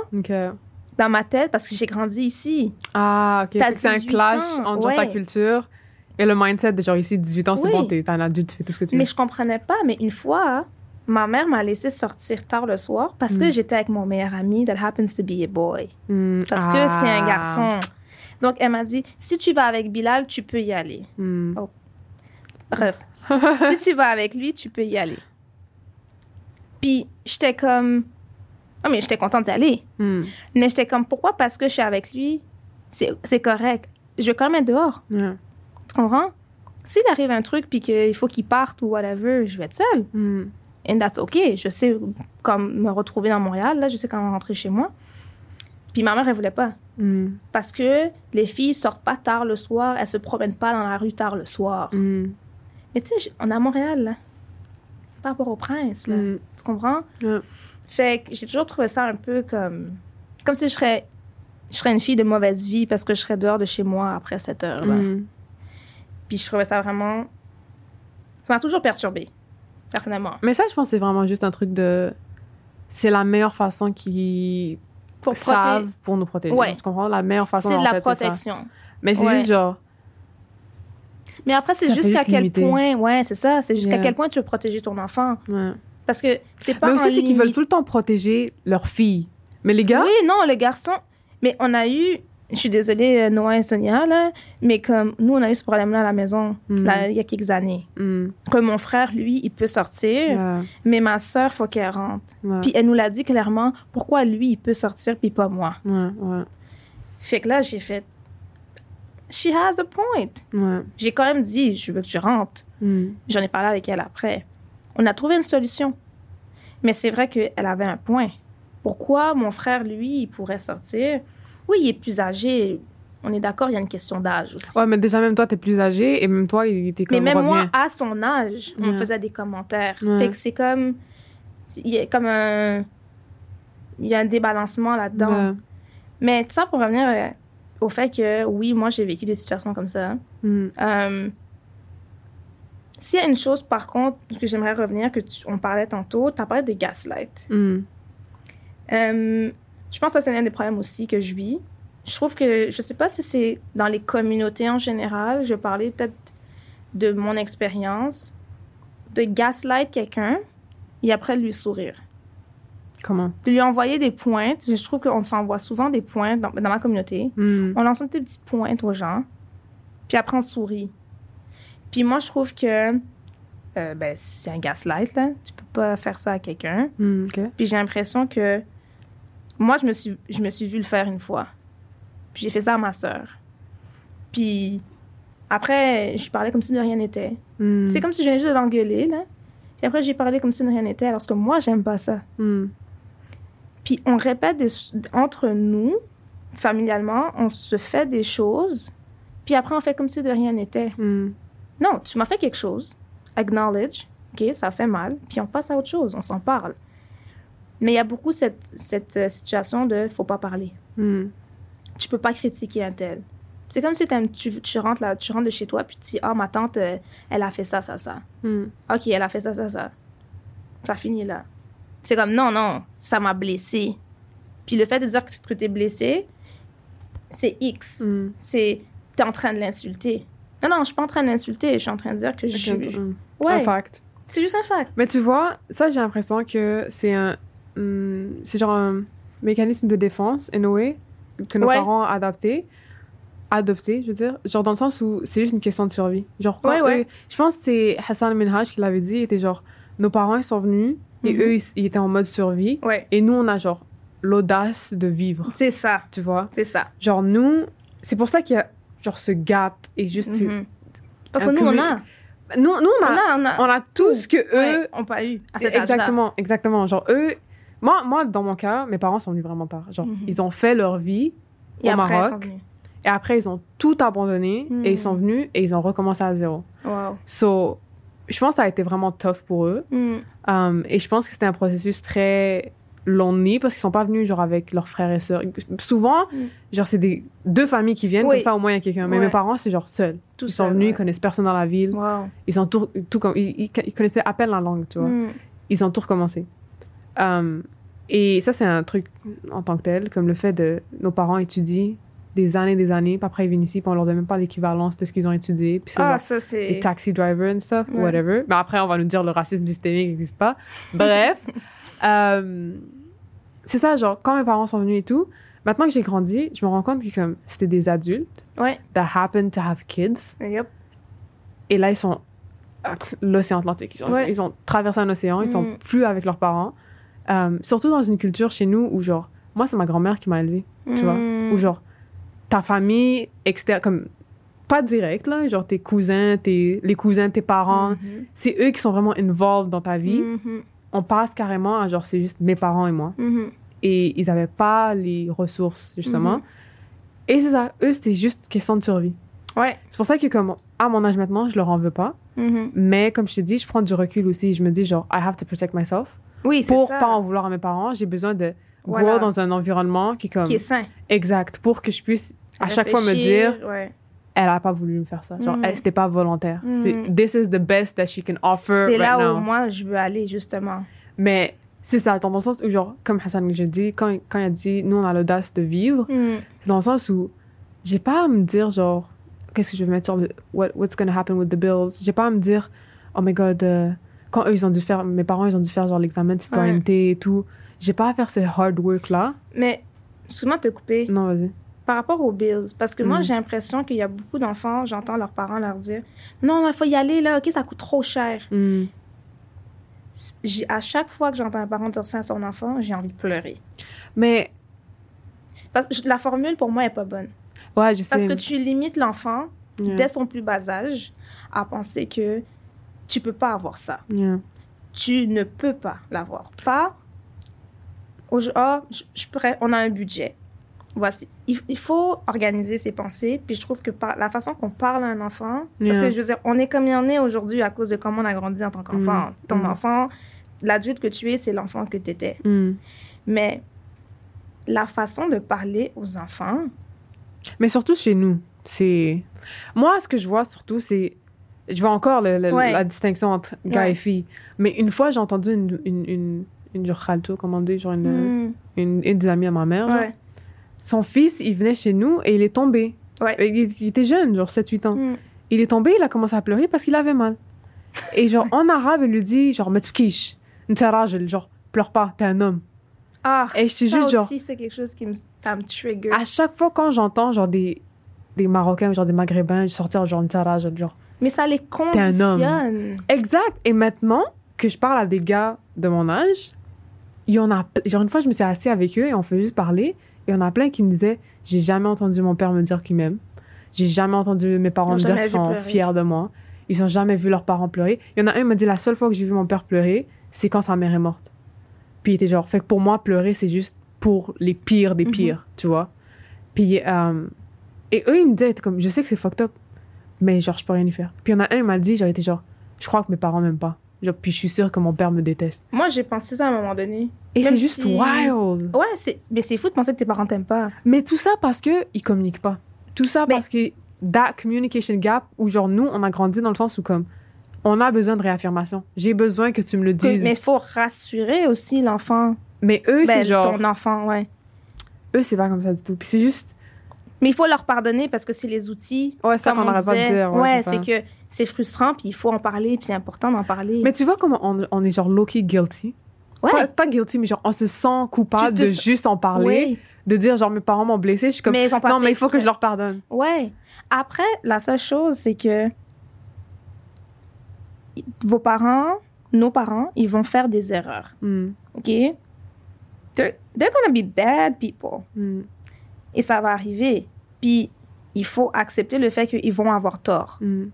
Dans ma tête, parce que j'ai grandi ici. Ah, ok. C'est un 18 clash ans, entre ta culture et le mindset de genre ici, 18 ans, c'est Oui. bon, t'es un adulte, tu fais tout ce que tu veux. Mais je comprenais pas. Mais une fois, ma mère m'a laissé sortir tard le soir parce que Mm. j'étais avec mon meilleur ami, that happens to be a boy. Hmm. Parce que c'est un garçon. Donc, elle m'a dit, si tu vas avec Bilal, tu peux y aller. Hmm. Bref, si tu vas avec lui, tu peux y aller. Puis, j'étais comme... Oh, mais j'étais contente d'y aller. Hmm. Mais j'étais comme, pourquoi? Parce que je suis avec lui, c'est correct. Je vais quand même être dehors. Tu comprends? S'il arrive un truc puis qu'il faut qu'il parte ou whatever, je vais être seule. Hmm. And that's okay. Je sais comme me retrouver dans Montréal, là, je sais comment rentrer chez moi. Puis ma mère, elle voulait pas. Hmm. Parce que les filles sortent pas tard le soir, elles se promènent pas dans la rue tard le soir. Hmm. Mais tu sais, on est à Montréal, là. Par rapport au prince, là. Hmm. Tu comprends? Fait que j'ai toujours trouvé ça un peu comme... Comme si je serais, je serais une fille de mauvaise vie parce que je serais dehors de chez moi après 7 heures, là. Hmm. Puis je trouvais ça vraiment... Ça m'a toujours perturbée, personnellement. Mais ça, je pense que c'est vraiment juste un truc de. C'est la meilleure façon qu'ils Pour savent pour nous protéger. Ouais. Tu comprends? La meilleure façon C'est de la fait, protection. Mais c'est Ouais. juste genre. Mais après, c'est jusqu'à quel limiter. point... Ouais, c'est ça. C'est jusqu'à Yeah. quel point tu veux protéger ton enfant. Ouais. Parce que c'est pas Mais aussi, c'est qu'ils veulent tout le temps protéger leurs filles. Mais les gars. Oui, non, le garçon. Mais on a eu. Je suis désolée, euh, Noah et Sonia, là. Mais comme nous, on a eu ce problème-là à la maison, là, il y a quelques années. Hmm. Comme mon frère, lui, il peut sortir, mais ma soeur, faut qu'elle rentre. Puis elle nous l'a dit clairement, pourquoi lui, il peut sortir, puis pas moi? Ouais. Ouais. Fait que là, j'ai fait. She has a point. Ouais. J'ai quand même dit, je veux que tu rentres. Hmm. J'en ai parlé avec elle après. On a trouvé une solution. Mais c'est vrai qu'elle avait un point. Pourquoi mon frère, lui, il pourrait sortir? Oui, il est plus âgé. On est d'accord, il y a une question d'âge aussi. Ouais, mais déjà, même toi, t'es plus âgé et même toi, il était comme. Mais même moi, à son âge, on Ouais. faisait des commentaires. Ouais. Fait que c'est comme... Il y a comme un... Il y a un débalancement là-dedans. Ouais. Mais tout ça pour revenir euh, au fait que, oui, moi, j'ai vécu des situations comme ça. Hmm. Euh, S'il y a une chose, par contre, que j'aimerais revenir, que tu- on parlait tantôt, tu as parlé des gaslights. Hmm. Euh, je pense que c'est un des problèmes aussi que je vis. je trouve que, je sais pas si c'est dans les communautés en général, je parlais peut-être de mon expérience, de gaslight quelqu'un et après lui sourire. Comment? De lui envoyer des pointes. Je trouve qu'on s'envoie souvent des pointes dans, dans ma communauté. Hmm. On lance des petites pointes aux gens, puis après on sourit. Puis moi, je trouve que euh, ben, c'est un gaslight, là. Tu peux pas faire ça à quelqu'un. Hmm. Puis j'ai l'impression que moi, je me suis, je me suis vu le faire une fois. Puis j'ai fait ça à ma sœur. Puis après, je parlais comme si de rien n'était. Hmm. C'est comme si je venais juste de l'engueuler, là. Et après, j'ai parlé comme si de rien n'était, alors que moi, j'aime pas ça. Puis on répète des- entre nous, familialement, on se fait des choses, puis après, on fait comme si de rien n'était. Hmm. Non, tu m'as fait quelque chose. Acknowledge. OK, ça fait mal. Puis on passe à autre chose. On s'en parle. Mais il y a beaucoup cette, cette euh, situation de faut pas parler. Hmm. Tu peux pas critiquer un tel. C'est comme si tu, tu, rentres là, tu rentres de chez toi puis tu dis Ah, ma tante, euh, elle a fait ça, ça, ça. Hmm. OK, elle a fait ça, ça, ça. Ça finit là. C'est comme Non, non, ça m'a blessé. Puis le fait de dire que, que t'es blessé, c'est X. Hmm. C'est t'es en train de l'insulter. Non, non, je suis pas en train de l'insulter. Je suis en train de dire que je. Ok, hmm. Ouais. Un fact. C'est juste un fact. Mais tu vois, ça, j'ai l'impression que c'est un. hmm, c'est genre un mécanisme de défense, in a way, que nos Ouais. parents ont adapté. Adopté, je veux dire. Genre dans le sens où c'est juste une question de survie. Genre, quand Ouais, ouais. eux- je pense que c'est Hassan Minhaj qui l'avait dit. Il était genre, nos parents, ils sont venus et Mhm. eux, ils, ils étaient en mode survie. Ouais. Et nous, on a genre l'audace de vivre. C'est ça. Tu vois? C'est ça. Genre, nous, c'est pour ça qu'il y a genre ce gap et juste. Mhm. Parce que nous, on a. Nous, nous, on On a, on a. on a tout ce que eux Ouais, ont pas eu à cet âge-là. exactement, exactement. Genre, eux, moi, moi, dans mon cas, mes parents sont venus vraiment tard. Genre, Mhm. ils ont fait leur vie Et au après, Maroc. Et après, ils ont tout abandonné et ils sont venus et ils ont recommencé à zéro. Wow. So, je pense que ça a été vraiment tough pour eux. Mm. Um, et je pense que c'était un processus très lonely parce qu'ils sont pas venus genre avec leurs frères et sœurs. Souvent, Mm. genre c'est des deux familles qui viennent Oui. comme ça au moins il y a quelqu'un. Mais Ouais. mes parents c'est genre seuls. Tout ils sont seul, venus, ouais. ils connaissent personne dans la ville. Wow. Ils ont tout, tout comme ils connaissaient à peine la langue, tu vois. Mm. Ils ont tout recommencé. Um, et ça c'est un truc en tant que tel, comme le fait de nos parents étudient des années, des années, puis après ils viennent ici, puis on leur donne même pas l'équivalence de ce qu'ils ont étudié, puis Ah, ça, des c'est. taxi drivers and stuff, Ouais. whatever. Mais après, on va nous dire le racisme systémique n'existe pas. Bref, euh, c'est ça, genre, quand mes parents sont venus et tout, maintenant que j'ai grandi, je me rends compte que comme c'était des adultes Ouais. that happen to have kids, Yep. et là, ils sont l'océan Atlantique. Ils ont, Ouais. ils ont traversé un océan, ils sont Mm. plus avec leurs parents. Euh, surtout dans une culture chez nous où, genre, moi, c'est ma grand-mère qui m'a élevée, tu vois, Mm. où, genre, ta famille externe, comme, pas direct, là, genre tes cousins, tes, les cousins de tes parents, Mhm. c'est eux qui sont vraiment involved dans ta vie. Mhm. On passe carrément à genre, c'est juste mes parents et moi. Mhm. Et ils avaient pas les ressources, justement. Et c'est ça, eux, c'était juste question de survie. Ouais. C'est pour ça que, comme, à mon âge maintenant, je leur en veux pas. Mais comme je t'ai dit, je prends du recul aussi. Je me dis, genre, I have to protect myself. Oui, c'est Pour ça. pas en vouloir à mes parents, j'ai besoin de Voilà. grow dans un environnement qui, comme, Qui est sain. exact, pour que je puisse à chaque fois me dire, Ouais. elle a pas voulu me faire ça. Genre, elle- c'était pas volontaire. C'est This is the best that she can offer C'est right là now. où moi, je veux aller, justement. Mais c'est ça, dans le sens où, genre, comme Hassan j'ai dit, quand, quand il a dit, nous, on a l'audace de vivre, Mm. c'est dans le sens où j'ai pas à me dire, genre, qu'est-ce que je vais mettre sur le. What, what's gonna happen with the bills? J'ai pas à me dire, oh my god, euh, quand eux, ils ont dû faire, mes parents, ils ont dû faire, genre, l'examen de citoyenneté et tout. J'ai pas à faire ce hard work-là. Mais, excuse-moi de te couper. Non, vas-y. Par rapport aux bills, parce que moi, Mm. j'ai l'impression qu'il y a beaucoup d'enfants, j'entends leurs parents leur dire Non, il faut y aller, là, OK, ça coûte trop cher. J'ai- À chaque fois que j'entends un parent dire ça à son enfant, j'ai envie de pleurer. Mais, Parce que la formule, pour moi, est pas bonne. ouais, je sais. Parce que tu limites l'enfant, Yeah. dès son plus bas âge, à penser que tu peux pas avoir ça. Yeah. Tu ne peux pas l'avoir. Pas. Ah, je, je pourrais- on a un budget. Voici. Il, faut organiser ses pensées. Puis je trouve que par la façon qu'on parle à un enfant, parce que je veux dire, on est comme il en est aujourd'hui à cause de comment on a grandi en tant qu'enfant. Mm. Ton Mm. enfant, l'adulte que tu es, c'est l'enfant que tu étais. Hmm. Mais la façon de parler aux enfants, Mais surtout chez nous, c'est... Moi, ce que je vois surtout, c'est... Je vois encore le- le- Ouais. la distinction entre gars Ouais. et filles. Mais une fois, j'ai entendu une... une, une, une dire, genre une, mm, une, une des amies à ma mère, ouais. Son fils, il venait chez nous et il est tombé. Ouais. Il, il était jeune, genre 7-8 ans. Mm. Il est tombé, il a commencé à pleurer parce qu'il avait mal. Et genre, en arabe, il lui dit, genre, Metsukish, Ntarajel, genre, pleure pas, t'es un homme. Ah, Et je te ça genre- aussi, c'est quelque chose qui me, ça me trigger. À chaque fois, quand j'entends, genre, des, des Marocains, genre, des Maghrébins sortir, genre, Ntarajel, genre. Mais ça les un homme. conditionne. Exact. Et maintenant que je parle à des gars de mon âge, il y en a. Genre, une fois, je me suis assise avec eux et on fait juste parler. Il y en a plein qui me disaient J'ai jamais entendu mon père me dire qu'il m'aime. J'ai jamais entendu mes parents me dire qu'ils sont pleurer. fiers de moi. Ils ont jamais vu leurs parents pleurer. Il y en a un qui m'a dit La seule fois que j'ai vu mon père pleurer, c'est quand sa mère est morte. Puis il était genre Fait que pour moi, pleurer, c'est juste pour les pires des Mhm. pires, tu vois. Puis. euh, et eux, ils me disaient comme Je sais que c'est fucked up, mais genre, je peux rien y faire. Puis il y en a un qui m'a dit J'aurais été genre Je crois que mes parents m'aiment pas. Genre, puis je suis sûre que mon père me déteste. Moi, j'ai pensé ça à un moment donné. Et c'est juste si- wild. Ouais, c'est... mais c'est fou de penser que tes parents t'aiment pas. Mais tout ça parce que ils communiquent pas. Tout ça Mais- parce que that communication gap où genre nous on a grandi dans le sens où comme on a besoin de réaffirmation. J'ai besoin que tu me le dises. mais Mais, il faut rassurer aussi l'enfant. eux Ben, c'est genre Ton enfant, ouais. eux c'est pas comme ça du tout. Puis c'est juste Mais il faut leur pardonner parce que c'est les outils. ouais ça qu'on on n'arrête pas de dire. Ouais, Ouais, c'est que c'est frustrant, puis il faut en parler, puis c'est important d'en parler. Mais tu vois comment on, on est genre low-key guilty? Ouais. Pas, pas guilty mais genre on se sent coupable de juste en parler, Ouais. de dire genre mes parents m'ont blessé. Je suis comme Mais ils ont pas non fait mais il faut que je leur pardonne. Ouais. Après, la seule chose, c'est que vos parents, nos parents, ils vont faire des erreurs. Hmm, OK? They're, they're gonna be bad people. hmm, Et ça va arriver. Puis, il faut accepter le fait qu'ils vont avoir tort. hmm.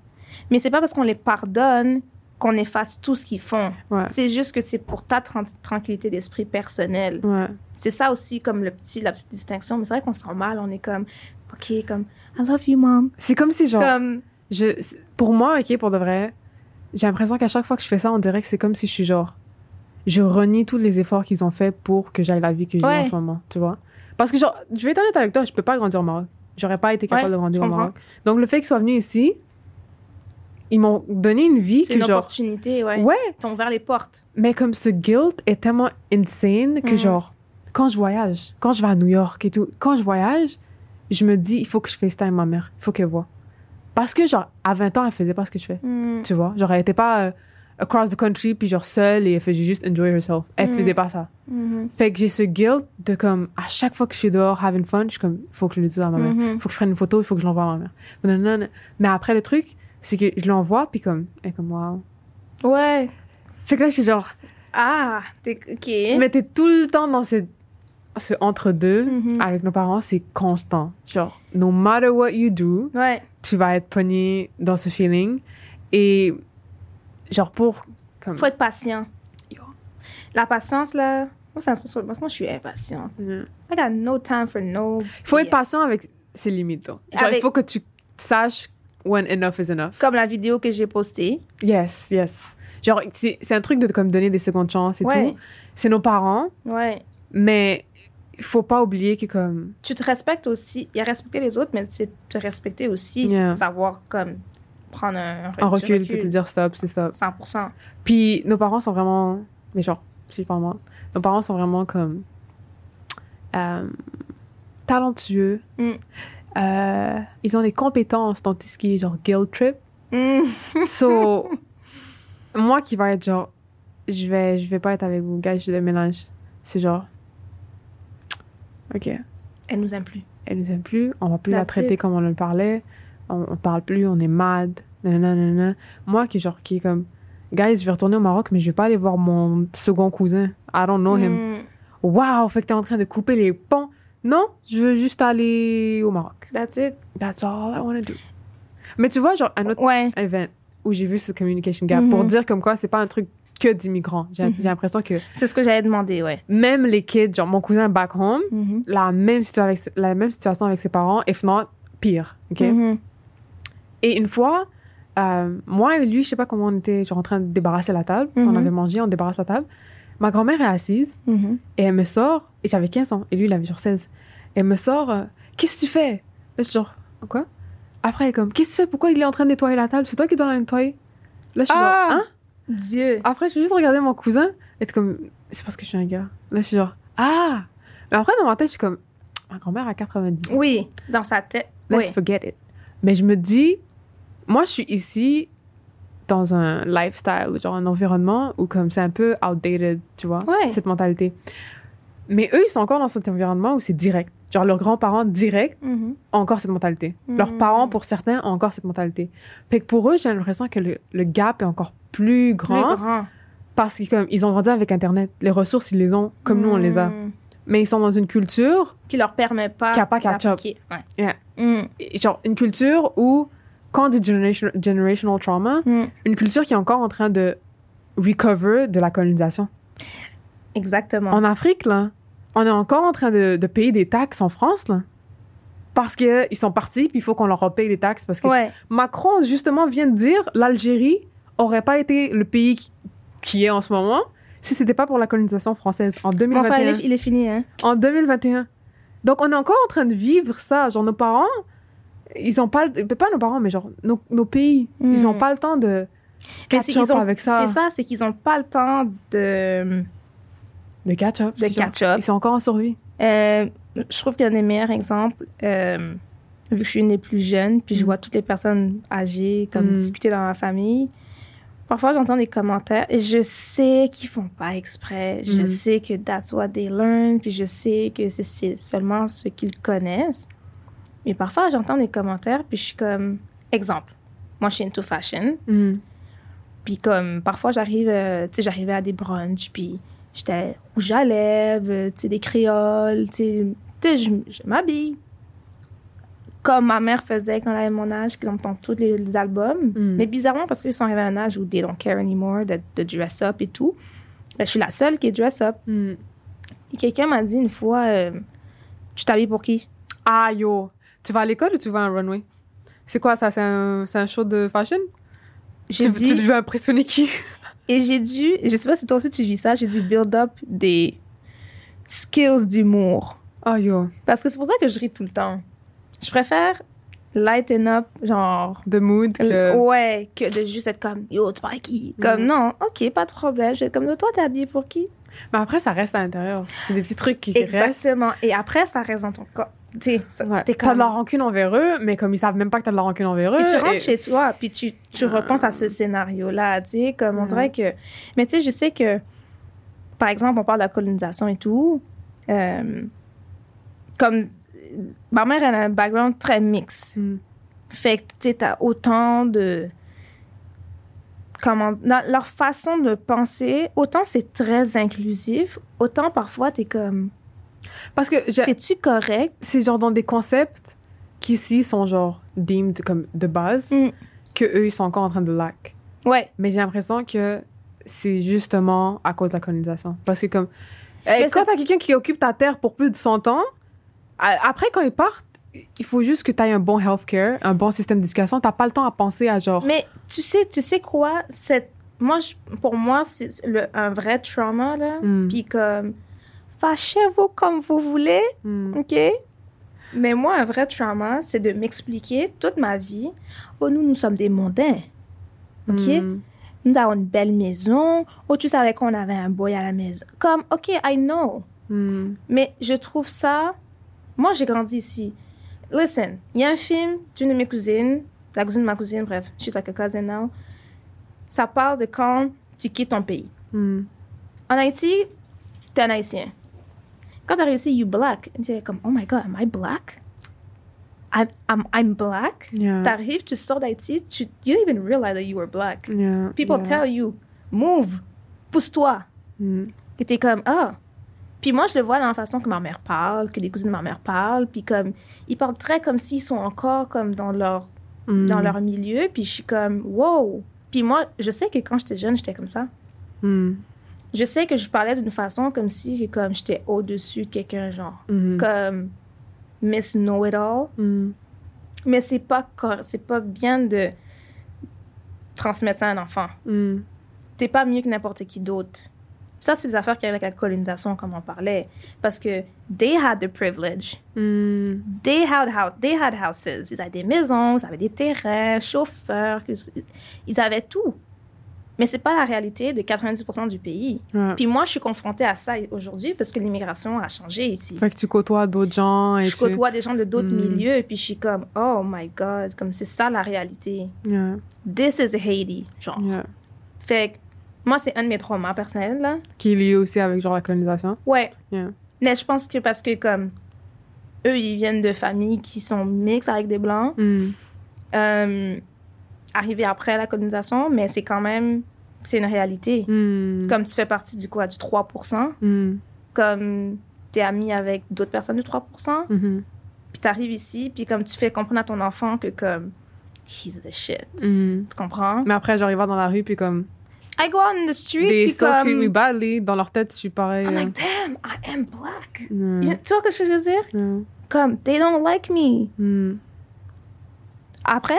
Mais c'est pas parce qu'on les pardonne qu'on efface tout ce qu'ils font. Ouais. C'est juste que c'est pour ta tran- tranquillité d'esprit personnelle. Ouais. C'est ça aussi comme le petit, la petite distinction. Mais c'est vrai qu'on se sent mal. On est comme, OK, comme, I love you, mom. C'est comme si genre Comme, Je, pour moi, ok, pour de vrai, j'ai l'impression qu'à chaque fois que je fais ça, on dirait que c'est comme si je suis genre. Je renie tous les efforts qu'ils ont fait pour que j'aille la vie que j'ai Ouais. en ce moment, tu vois? Parce que, genre, je vais être honnête avec toi, je peux pas grandir au Maroc. J'aurais pas été capable de grandir au. Maroc. Donc, le fait qu'ils soient venus ici, ils m'ont donné une vie c'est que, une genre. opportunité, ouais. Ouais, Ils t'ont ouvert les portes. mais comme ce guilt est tellement insane que, Mhm. genre, quand je voyage, quand je vais à New York et tout, quand je voyage, je me dis, il faut que je FaceTime ma mère. Il faut qu'elle voit. Parce que, genre, à 20 ans, elle faisait pas ce que je fais. Mm. Tu vois, genre, elle était pas euh, across the country, puis genre seule, et elle faisait juste enjoy herself. Elle Mhm. faisait pas ça. Mhm. Fait que j'ai ce guilt de comme, à chaque fois que je suis dehors having fun, je suis comme, il faut que je le dise à ma mère. Il faut que je prenne une photo, il faut que je l'envoie à ma mère. Non, non, non. Mais après, le truc, c'est que je l'envoie, puis comme, elle est comme, wow. Ouais. Fait que là, je suis genre, Ah, t'es OK. mais t'es tout le temps dans ce, ce entre-deux Mhm. avec nos parents, c'est constant. Genre, no matter what you do, Ouais. tu vas être pogné dans ce feeling. Et, genre, pour. Comme, Faut être patient. Yo. La patience, là, moi, truc sur- parce que moi, je suis impatiente. Mm. I got no time for no. Il faut être patient avec ses limites. Genre, Avec- il faut que tu saches when enough is enough. Comme la vidéo que j'ai postée. Yes, yes. Genre, c'est un truc de comme donner des secondes chances et Ouais. tout. C'est nos parents, Ouais. mais il faut pas oublier que comme. Tu te respectes aussi. Il y a respecter les autres, mais c'est te respecter aussi. Yeah. Savoir, comme, prendre un, du recul, puis te dire stop, c'est stop. 100%. Puis nos parents sont vraiment. Mais genre, si je parle moi, nos parents sont vraiment comme. euh, talentueux. Mm. Euh, ils ont des compétences dans tout ce qui est genre guilt trip. Mm. So, moi qui va être genre, je vais, je vais pas être avec vous, gars, je le mélange. C'est genre, ok, Elle nous aime plus. elle nous aime plus, on va plus la traiter it. comme on le parlait, on, on parle plus, on est mad, nanana, nanana. Moi qui genre, qui est comme, guys, je vais retourner au Maroc, mais je vais pas aller voir mon second cousin. I don't know him. Mm. Wow, fait que t'es en train de couper les ponts. Non, je veux juste aller au Maroc. That's it. That's all I want to do. Mais tu vois, genre, un autre Ouais. event où j'ai vu ce communication gap pour Mhm. dire comme quoi c'est pas un truc que d'immigrants. J'ai Mhm. j'ai l'impression que C'est ce que j'allais demander, ouais. même les kids, genre mon cousin back home, Mhm. la même, avec, la même situation avec ses parents, if not pire. OK? Et une fois, euh, moi et lui, je sais pas comment on était genre, en train de débarrasser la table. On avait mangé, on débarrasse la table. Ma grand-mère est assise Mhm. et elle me sort, et j'avais 15 ans, et lui, il avait genre 16. Elle me sort, euh, qu'est-ce que tu fais? Là, je suis genre, quoi? Après, elle est comme, qu'est-ce que tu fais? Pourquoi il est en train de nettoyer la table? C'est toi qui dois la nettoyer? Là, je suis Ah! genre, hein? Dieu. Après, je suis juste regarder mon cousin, être comme, c'est parce que je suis un gars. Là, je suis genre, ah! Mais après, dans ma tête, je suis comme, Ma grand-mère a 90. Oui, dans sa tête. Let's Oui. forget it. Mais je me dis, moi, je suis ici dans un lifestyle, genre un environnement où comme c'est un peu outdated, tu vois, Ouais. cette mentalité. Mais eux, ils sont encore dans cet environnement où c'est direct. Genre leurs grands-parents directs Mhm. ont encore cette mentalité. Leurs Mm. parents, pour certains, ont encore cette mentalité. Fait que pour eux, j'ai l'impression que le, le gap est encore plus grand, Plus grand. parce qu'ils ont grandi avec Internet. Les ressources, ils les ont comme nous, on les a. Mm. Mais ils sont dans une culture Qui leur permet pas. Qui a pas catch up. Ouais. Yeah. Genre une culture où, quand dit generation- generational trauma, Mm. une culture qui est encore en train de recover de la colonisation. Exactement. En Afrique, là, on est encore en train de, de payer des taxes en France, là. Parce qu'ils sont partis, puis il faut qu'on leur repaye des taxes. Parce que Ouais. Macron, justement, vient de dire l'Algérie aurait pas été le pays qui, est en ce moment si c'était pas pour la colonisation française en Bon, 2021. enfin, il est, il est fini, hein. En 2021. Donc, on est encore en train de vivre ça. Genre, nos parents, ils ont pas... le- Pas nos parents, mais genre, nos, nos pays, Mm. ils ont pas le temps de catch up ont- avec ça. C'est ça, c'est qu'ils ont pas le temps de. De catch up. De catch up. Ils sont encore en survie. Euh, je trouve qu'un des meilleurs exemples, euh, vu que je suis une des plus jeunes, puis je Mm. vois toutes les personnes âgées comme Mm. discuter dans ma famille, parfois j'entends des commentaires et je sais qu'ils font pas exprès. Je sais que that's what they learn, puis je sais que c'est seulement ce qu'ils connaissent. Mais parfois j'entends des commentaires, puis je suis comme, exemple, moi je suis into fashion, Mm. puis comme parfois j'arrive, euh, tu sais, j'arrivais à des brunchs, puis j'étais rouge à lèvres, tu sais, des créoles, tu sais, tu sais, je, je m'habille. Comme ma mère faisait quand elle avait mon âge, qui entend tous les, les albums. Mm. Mais bizarrement, parce qu'ils sont arrivés à un âge où they don't care anymore de, de dress up et tout, ben, je suis la seule qui est dress up. Mm. Et quelqu'un m'a dit une fois, euh, tu t'habilles pour qui? Ah, yo. Tu vas à l'école ou tu vas à un runway? C'est quoi ça? C'est un, show de fashion? Tu, dit, tu veux impressionner qui? Et j'ai dû, je sais pas si toi aussi tu vis ça, j'ai dû build up des skills d'humour. Oh, yo. Parce que c'est pour ça que je ris tout le temps. Je préfère lighten up, genre. The mood. que- Ouais, que de juste être comme yo, tu parles à qui? Comme Mhm. non, ok, pas de problème. Je vais être comme toi, t'es habillé pour qui? Mais après, ça reste à l'intérieur. C'est des petits trucs qui restent. Exactement. Et après, ça reste dans ton corps. Ouais. t'es T'as comme. de la rancune envers eux, mais comme ils savent même pas que t'as de la rancune envers eux. Puis tu rentres et- chez toi, puis tu, tu repenses à ce scénario-là, tu sais, comme on Mhm. dirait que... Mais tu sais, je sais que, par exemple, on parle de la colonisation et tout, euh, comme... Ma mère, elle a un background très mix. Mm. Fait que, tu sais, t'as autant de... Comment... Leur façon de penser, autant c'est très inclusif, autant parfois t'es comme... Parce que T'es-tu correct? c'est genre dans des concepts qui ici sont genre deemed comme de base, Mm. que eux ils sont encore en train de lack. Ouais. Mais j'ai l'impression que c'est justement à cause de la colonisation. Parce que comme eh, Mais quand t'as quelqu'un qui occupe ta terre pour plus de 100 ans, a- après quand ils partent, il faut juste que tu aies un bon healthcare, un bon système d'éducation. T'as pas le temps à penser à genre. Mais tu sais, tu sais quoi? Cette... Moi, je- pour moi, c'est le- un vrai trauma, là. Mm. Puis comme, fâchez-vous comme vous voulez, Hmm. OK? Mais moi, un vrai trauma, c'est de m'expliquer toute ma vie. Oh, nous, nous sommes des mondains. OK? Hmm. Nous avons une belle maison. Oh, tu savais qu'on avait un boy à la maison. Comme, OK, I know. Hmm. Mais je trouve ça. Moi, j'ai grandi ici. Listen, il y a un film d'une de mes cousines, la cousine de ma cousine, bref, she's like a cousin now. Ça parle de quand tu quittes ton pays. En Haïti, t'es un Haïtien. Quand t'as réussi, you black. Tu es comme, oh my god, am I black? I'm, I'm, I'm black? Yeah. T'arrives, tu sors d'Haïti, tu, you didn't even realize that you were black. Yeah. People Yeah. tell you, move, pousse-toi. Hmm. Et t'es comme, ah. Puis moi, je le vois dans la façon que ma mère parle, que les cousines de ma mère parlent. Puis comme, ils parlent très comme s'ils sont encore comme dans leur, Hmm. dans leur milieu. Puis je suis comme, wow. Puis moi, je sais que quand j'étais jeune, j'étais comme ça. Hmm. Je sais que je parlais d'une façon comme si comme j'étais au-dessus de quelqu'un, genre. Hmm. Comme Miss Know-It-All. Hmm. Mais c'est pas, c'est pas bien de transmettre ça à un enfant. Hmm. t'es pas mieux que n'importe qui d'autre. Ça, c'est des affaires qui arrivent avec la colonisation, comme on parlait. Parce que they had the privilege. They had, they had houses. Ils avaient des maisons, ils avaient des terrains, chauffeurs. Ils avaient tout. Mais c'est pas la réalité de 90% du pays. Ouais. Puis moi, je suis confrontée à ça aujourd'hui parce que l'immigration a changé ici. Fait que tu côtoies d'autres gens et Je tu... côtoie des gens de d'autres Mm. milieux et puis je suis comme, oh my God, comme c'est ça la réalité. Yeah, This is Haiti, genre. yeah. Fait que moi, c'est un de mes traumas personnels, là. Qui est lié aussi avec genre la colonisation. Ouais. Yeah. Mais je pense que parce que, comme, eux, ils viennent de familles qui sont mixtes avec des blancs, Mm. euh, arrivés après la colonisation, mais c'est quand même, c'est une réalité. Mm. Comme tu fais partie du quoi, du 3%, Mm. comme t'es ami avec d'autres personnes du 3%, Mhm. puis t'arrives ici, puis comme tu fais comprendre à ton enfant que, comme, he's the shit. Mm. Tu comprends? Mais après, j'arrive dans la rue, puis comme... I go out in the street, They puis still treat me comme, badly. Dans leur tête, je suis pareil. I'm euh, like, damn, I am black. mm. You- Tu vois ce que je veux dire? Mm. Comme, they don't like me. Mm. Après,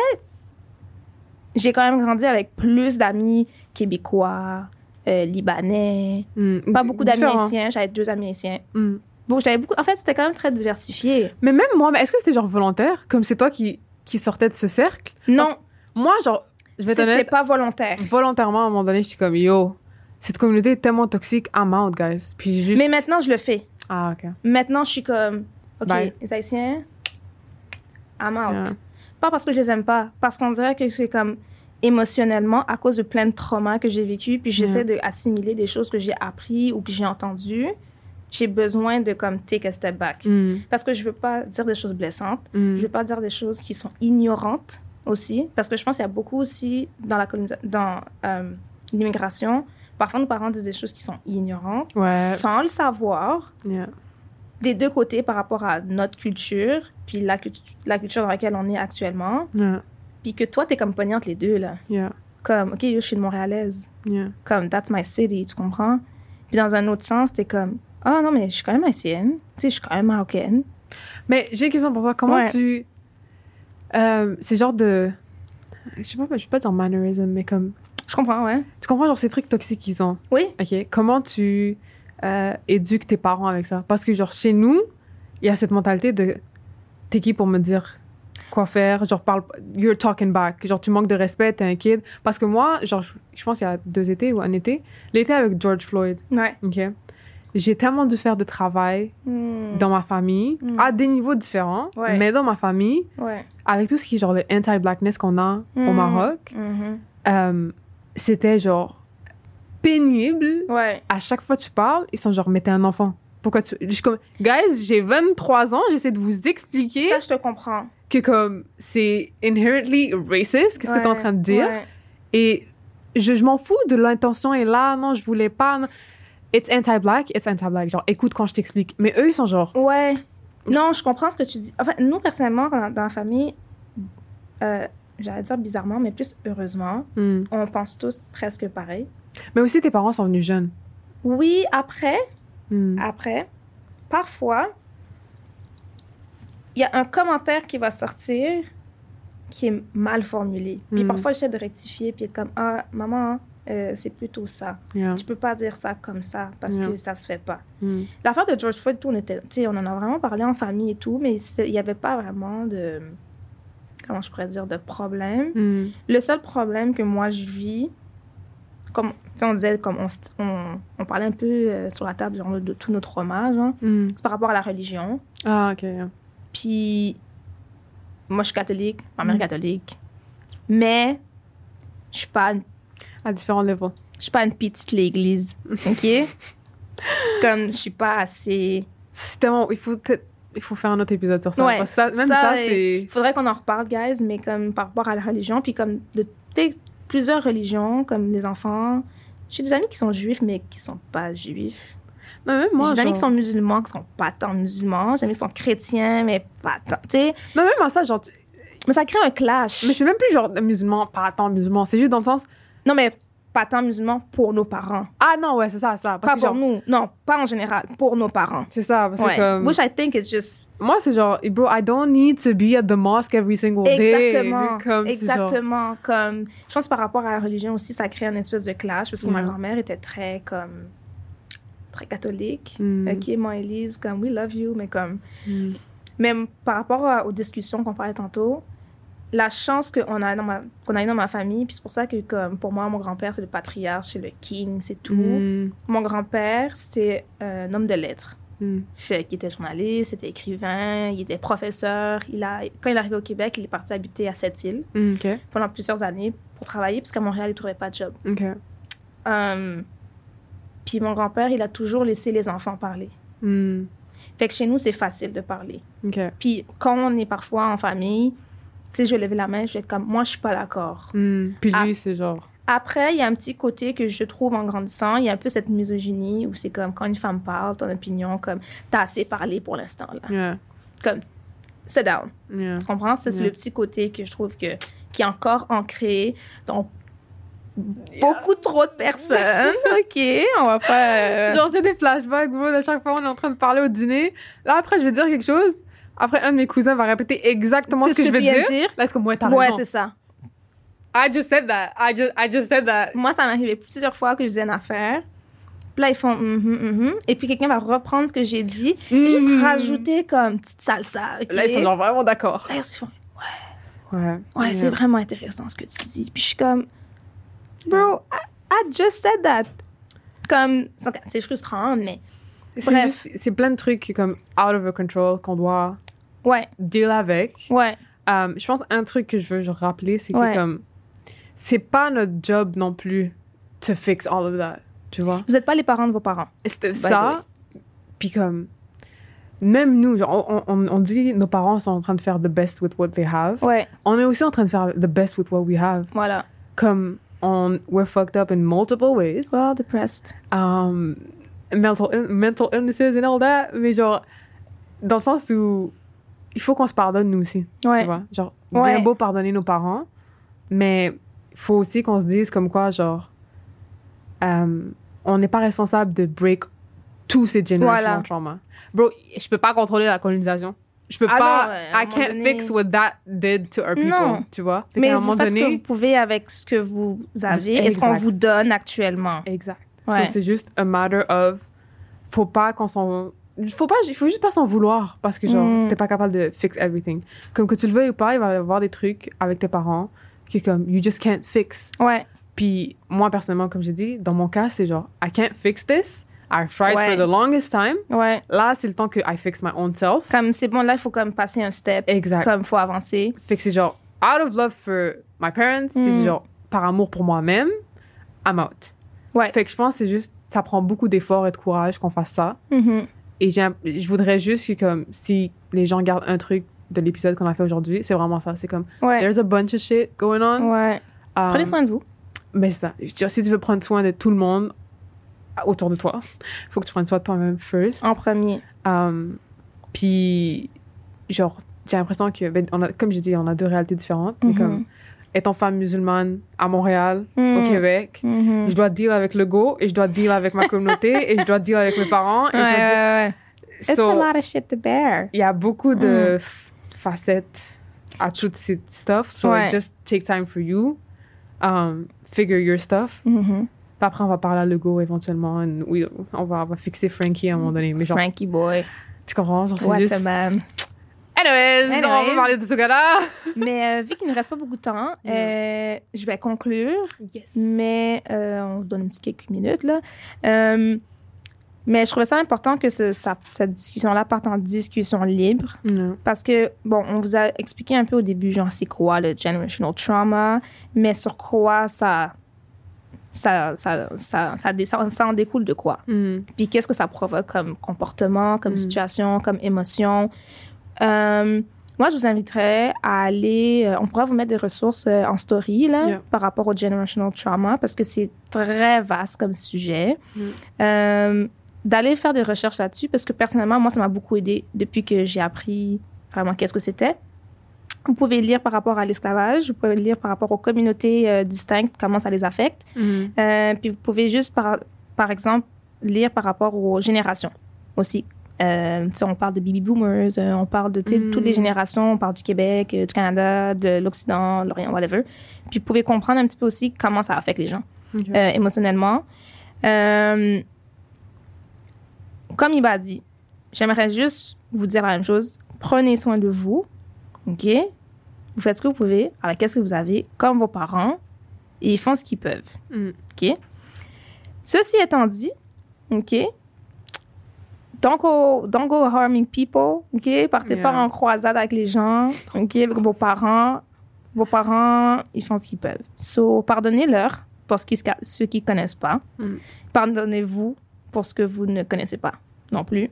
j'ai quand même grandi avec plus d'amis québécois, euh, libanais, Mm. pas beaucoup d'amis haïtiens. J'avais deux amis haïtiens. Mm. Bon, j'avais beaucoup. En fait, c'était quand même très diversifié. Mais même moi, est-ce que c'était genre volontaire? Comme c'est toi qui, qui sortais de ce cercle? Non, Moi, genre, je vais c'était pas volontaire. volontairement, à un moment donné, je suis comme, yo, cette communauté est tellement toxique, I'm out, guys. Puis juste... Mais maintenant, je le fais. Ah, OK. Maintenant, je suis comme, OK, Bye. les haïtiens, I'm out. Yeah. Pas parce que je les aime pas, parce qu'on dirait que c'est comme émotionnellement, à cause de plein de traumas que j'ai vécu, puis j'essaie d'assimiler des choses que j'ai appris ou que j'ai entendues. J'ai besoin de comme take a step back. Mm. Parce que je veux pas dire des choses blessantes. Mm. Je veux pas dire des choses qui sont ignorantes aussi. Parce que je pense qu'il y a beaucoup aussi dans la dans euh, l'immigration. Parfois, nos parents disent des choses qui sont ignorantes Ouais. sans le savoir Yeah. des deux côtés par rapport à notre culture, puis la, cultu- la culture dans laquelle on est actuellement. Yeah. Puis que toi, t'es comme pogné entre les deux, là. Yeah. Comme, OK, yo, je suis une Montréalaise. Yeah. Comme, that's my city, tu comprends? Puis dans un autre sens, t'es comme, ah non, mais je suis quand même haïtienne. Tu sais, je suis quand même marocaine. Mais j'ai une question pour toi. Comment Ouais. tu... Euh, c'est genre de... Je sais pas, je vais pas dire mannerism, mais comme... Je comprends, ouais. Tu comprends, genre, ces trucs toxiques qu'ils ont. Oui. OK. Comment tu euh, éduques tes parents avec ça? Parce que, genre, chez nous, il y a cette mentalité de t'es qui pour me dire quoi faire? Genre, parle, you're talking back. Genre, tu manques de respect, t'es un kid. Parce que moi, genre, je, pense qu'il y a deux étés ou un été, l'été avec George Floyd, Ouais. OK? J'ai tellement dû faire de travail Hmm. dans ma famille, Mm. à des niveaux différents, Ouais. mais dans ma famille, Ouais. avec tout ce qui est genre le anti-blackness qu'on a au Mm. Maroc, euh, c'était genre pénible Ouais. à chaque fois que tu parles, ils sont genre, mais t'es un enfant. Pourquoi tu. Je suis comme, guys, j'ai 23 ans, j'essaie de vous expliquer Ça, je te comprends. que comme c'est inherently racist, qu'est-ce que t'es en Ouais. train de dire? Ouais. Et je, je m'en fous de l'intention est là, non, je voulais pas. non. It's anti-black, it's anti-black. Genre, écoute quand je t'explique. Mais eux, ils sont genre, Ouais. Non, je comprends ce que tu dis. Enfin, nous, personnellement, dans, dans la famille, euh, j'allais dire bizarrement, mais plus heureusement, hmm. on pense tous presque pareil. Mais aussi, tes parents sont venus jeunes. Oui, après, Hmm. après, parfois, il y a un commentaire qui va sortir qui est mal formulé. Puis Mm. parfois, j'essaie de rectifier, puis être comme, ah, maman, euh, c'est plutôt ça. Yeah. Tu peux pas dire ça comme ça parce Yeah. que ça se fait pas. Hmm. L'affaire de George Floyd, tout, on, était, on en a vraiment parlé en famille et tout, mais il n'y avait pas vraiment de. Comment je pourrais dire De problème. Le seul problème que moi je vis, comme on disait, comme on, on, on parlait un peu euh, sur la table genre, de, traumas, genre, Hmm. c'est par rapport à la religion. Ah, ok. Puis, moi je suis catholique, ma mère est Mm. catholique, mais je suis pas une À différents levels. je suis pas une petite l'église, ok? Comme je suis pas assez. C'est tellement. Il faut, il faut faire un autre épisode sur ça. Ouais, même ça, ça, c'est. Il faudrait qu'on en reparle, guys, mais comme par rapport à la religion, puis comme de plusieurs religions, comme les enfants. J'ai des amis qui sont juifs, mais qui sont pas juifs. Même moi. J'ai des amis genre- qui sont musulmans, qui sont pas tant musulmans. J'ai des amis qui sont chrétiens, mais pas tant. Tu sais, Non, même à ça, genre. tu- mais ça crée un clash. Mais c'est même plus genre musulman, pas tant musulman. C'est juste dans le sens. Non, mais pas tant musulmans pour nos parents. Ah non, ouais, c'est ça, ça. Parce Pas que pour genre. nous. Non, pas en général. Pour nos parents. C'est ça, parce que comme. Which I think is just. Moi, c'est genre, bro, I don't need to be at the mosque every single day. Exactement. Comme, c'est genre- Exactement. Comme, je pense par rapport à la religion aussi, ça crée une espèce de clash parce que ma Ouais. grand-mère était très comme très catholique. Mm. Ok, moi Elise, comme we love you, mais comme Mm. même par rapport aux discussions qu'on parlait tantôt, la chance qu'on a, dans ma, qu'on a eu dans ma famille, puis c'est pour ça que, comme, pour moi, mon grand-père, c'est le patriarche, c'est le king, c'est tout. Mm. Mon grand-père, c'est un homme de lettres. Mm. Fait qu'il était journaliste, c'était écrivain, il était professeur. Il a, quand il est arrivé au Québec, il est parti habiter à Sept-Îles Mm, OK. pendant plusieurs années pour travailler, parce qu'à Montréal, il trouvait pas de job. Euh, puis mon grand-père, il a toujours laissé les enfants parler. Mm. Fait que chez nous, c'est facile de parler. Puis quand on est parfois en famille, tu sais, je vais lever la main, je vais être comme, moi, je suis pas d'accord. Mm. Puis lui, c'est genre... Après, il y a un petit côté que je trouve en grandissant, il y a un peu cette misogynie où c'est comme quand une femme parle, ton opinion, comme t'as assez parlé pour l'instant là. Yeah. Comme sit down. Yeah. Tu comprends? C'est le petit côté que je trouve que, qui est encore ancré dans beaucoup trop de personnes. OK, on va pas. euh, Genre, j'ai des flashbacks, bro, à chaque fois on est en train de parler au dîner. Là, après, je vais dire quelque chose. Après, un de mes cousins va répéter exactement Tout ce que, je vais dire. de dire. Là, moi, t'as ouais, raison. c'est ça. I just said that. I just, I just said that. Moi, ça m'est arrivé plusieurs fois que je disais une affaire. Puis là, ils font mhm, mhm. Et puis quelqu'un va reprendre ce que j'ai dit, et juste Mhm. rajouter comme petite salsa. Là, ils sont vraiment d'accord. Là, ils font, Ouais. Ouais, c'est vraiment intéressant ce que tu dis. Puis je suis comme, bro, I, I just said that. Comme, c'est c'est frustrant, mais C'est c'est plein de trucs comme out of our control qu'on doit ouais, deal avec. ouais, Um, je pense un truc que je veux rappeler, c'est Ouais. que comme c'est pas notre job non plus to fix all of that, tu vois? vous n'êtes pas les parents de vos parents. C'est ça. Puis comme même nous, genre, on, on, on dit nos parents sont en train de faire the best with what they have. Ouais, On est aussi en train de faire the best with what we have. voilà. Comme on we're fucked up in multiple ways. Well, depressed. um, mental, mental illnesses and all that, mais genre, dans le sens où il faut qu'on se pardonne nous aussi, Ouais. tu vois. Genre, Ouais. bien beau pardonner nos parents, mais il faut aussi qu'on se dise comme quoi, genre, euh, on n'est pas responsable de break tous ces generational Voilà. trauma. Bro, je peux pas contrôler la colonisation. Je peux Ah pas, à I can't donné- fix what that did to our people, Non. tu vois. Fait Mais qu'à un vous faites ce que donné- vous pouvez avec ce que vous avez et ce qu'on vous donne actuellement. Exact. Ouais. So, c'est juste a matter of faut pas qu'on s'en faut pas il faut juste pas s'en vouloir parce que genre Mm. t'es pas capable de fix everything. Comme que tu le veuilles ou pas, il va y avoir des trucs avec tes parents qui comme you just can't fix. Ouais, Puis moi personnellement comme j'ai dit, dans mon cas c'est genre I can't fix this. I've tried Ouais. for the longest time. ouais. Là, c'est le temps que I fix my own self. Comme c'est bon, là, il faut comme passer un step. Exact. Comme il faut avancer. Fait que c'est genre out of love for my parents, puis Mm. c'est genre par amour pour moi-même, I'm out. Ouais. Fait que je pense que c'est juste ça prend beaucoup d'efforts et de courage qu'on fasse ça. Mhm. Et je voudrais juste que, comme, si les gens gardent un truc de l'épisode qu'on a fait aujourd'hui, c'est vraiment ça. C'est comme, Ouais. there's a bunch of shit going on. Ouais. Um, Prenez soin de vous. Mais c'est ça. Je Si tu veux prendre soin de tout le monde autour de toi, faut que tu prennes soin de toi-même first. En premier. Um, puis, genre, j'ai l'impression que, ben, on a, comme j'ai dit, on a deux réalités différentes. Mais Mhm. comme, étant femme musulmane à Montréal, au Mhm. Québec, Mhm. je dois deal avec le go et je dois deal avec ma communauté et je dois deal avec mes parents. Et Ouais, je dois deal- ouais, ouais. It's So, a lot of shit to bear. il y a beaucoup de Mm. facettes à toutes ces stuff. So Ouais. just take time for you. Um, figure your stuff. Mhm. Puis après, on va parler à Lego éventuellement. oui, on va, on va fixer Frankie à un moment donné. Mais genre, Frankie boy. tu comprends? Genre, juste... a man. Anyways, on va Anyways. parler de ce gars-là. Mais euh, vu qu'il ne reste pas beaucoup de temps, Mm. euh, je vais conclure. Yes. Mais euh, on se donne une petite quelques minutes là. Mais je trouvais ça important que ce- ça- cette discussion-là parte en discussion libre. Parce que, bon, on vous a expliqué un peu au début, genre, c'est quoi le generational trauma, mais sur quoi ça. Ça, ça, ça, ça, dé- ça- ça en découle de quoi? Mm. Puis qu'est-ce que ça provoque comme comportement, comme Mm. situation, comme émotion? Euh, moi, je vous inviterais à aller. euh, on pourra vous mettre des ressources euh, en story là, Yeah. par rapport au generational trauma parce que c'est très vaste comme sujet. Mm. Euh, D'aller faire des recherches là-dessus parce que personnellement, moi, ça m'a beaucoup aidé depuis que j'ai appris vraiment qu'est-ce que c'était. Vous pouvez lire par rapport à l'esclavage, vous pouvez lire par rapport aux communautés distinctes, comment ça les affecte. Mm. Puis vous pouvez juste, par, par exemple, lire par rapport aux générations aussi. Euh, on parle de baby boomers, euh, on parle de Mm. toutes les générations, on parle du Québec, euh, du Canada, de l'Occident, l'Orient, whatever. Puis vous pouvez comprendre un petit peu aussi comment ça affecte les gens euh, émotionnellement. Comme il m'a dit, j'aimerais juste vous dire la même chose. Prenez soin de vous, OK? vous faites ce que vous pouvez avec ce que vous avez, comme vos parents, et ils font ce qu'ils peuvent. Mm. OK? Ceci étant dit, OK? Don't go, don't go harming people, OK? Partez pas en croisade avec les gens, OK? Avec vos parents. Vos parents, ils font ce qu'ils peuvent. So, pardonnez-leur pour ce qui, ceux qui connaissent pas. Mm. Pardonnez-vous pour ce que vous ne connaissez pas non plus.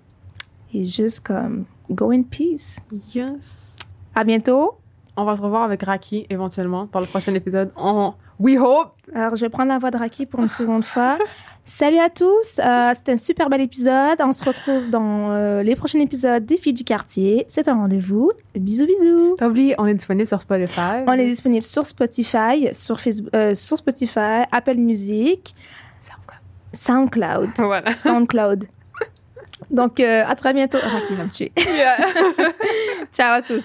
Et juste comme, go in peace. Yes. À bientôt. On va se revoir avec Raki éventuellement dans le prochain épisode. On... We hope! Alors, je vais prendre la voix de Raki pour une seconde fois. Salut à tous, euh, c'était un super bel épisode. On se retrouve dans euh, les prochains épisodes des filles du quartier. C'est un rendez-vous. Bisous, bisous. T'as oublié, on est disponible sur Spotify. On est disponible sur Spotify, sur Facebook, euh, sur Spotify, Apple Music, SoundCloud, Voilà. SoundCloud. Donc, euh, à très bientôt. Raki va me tuer. Ciao à tous.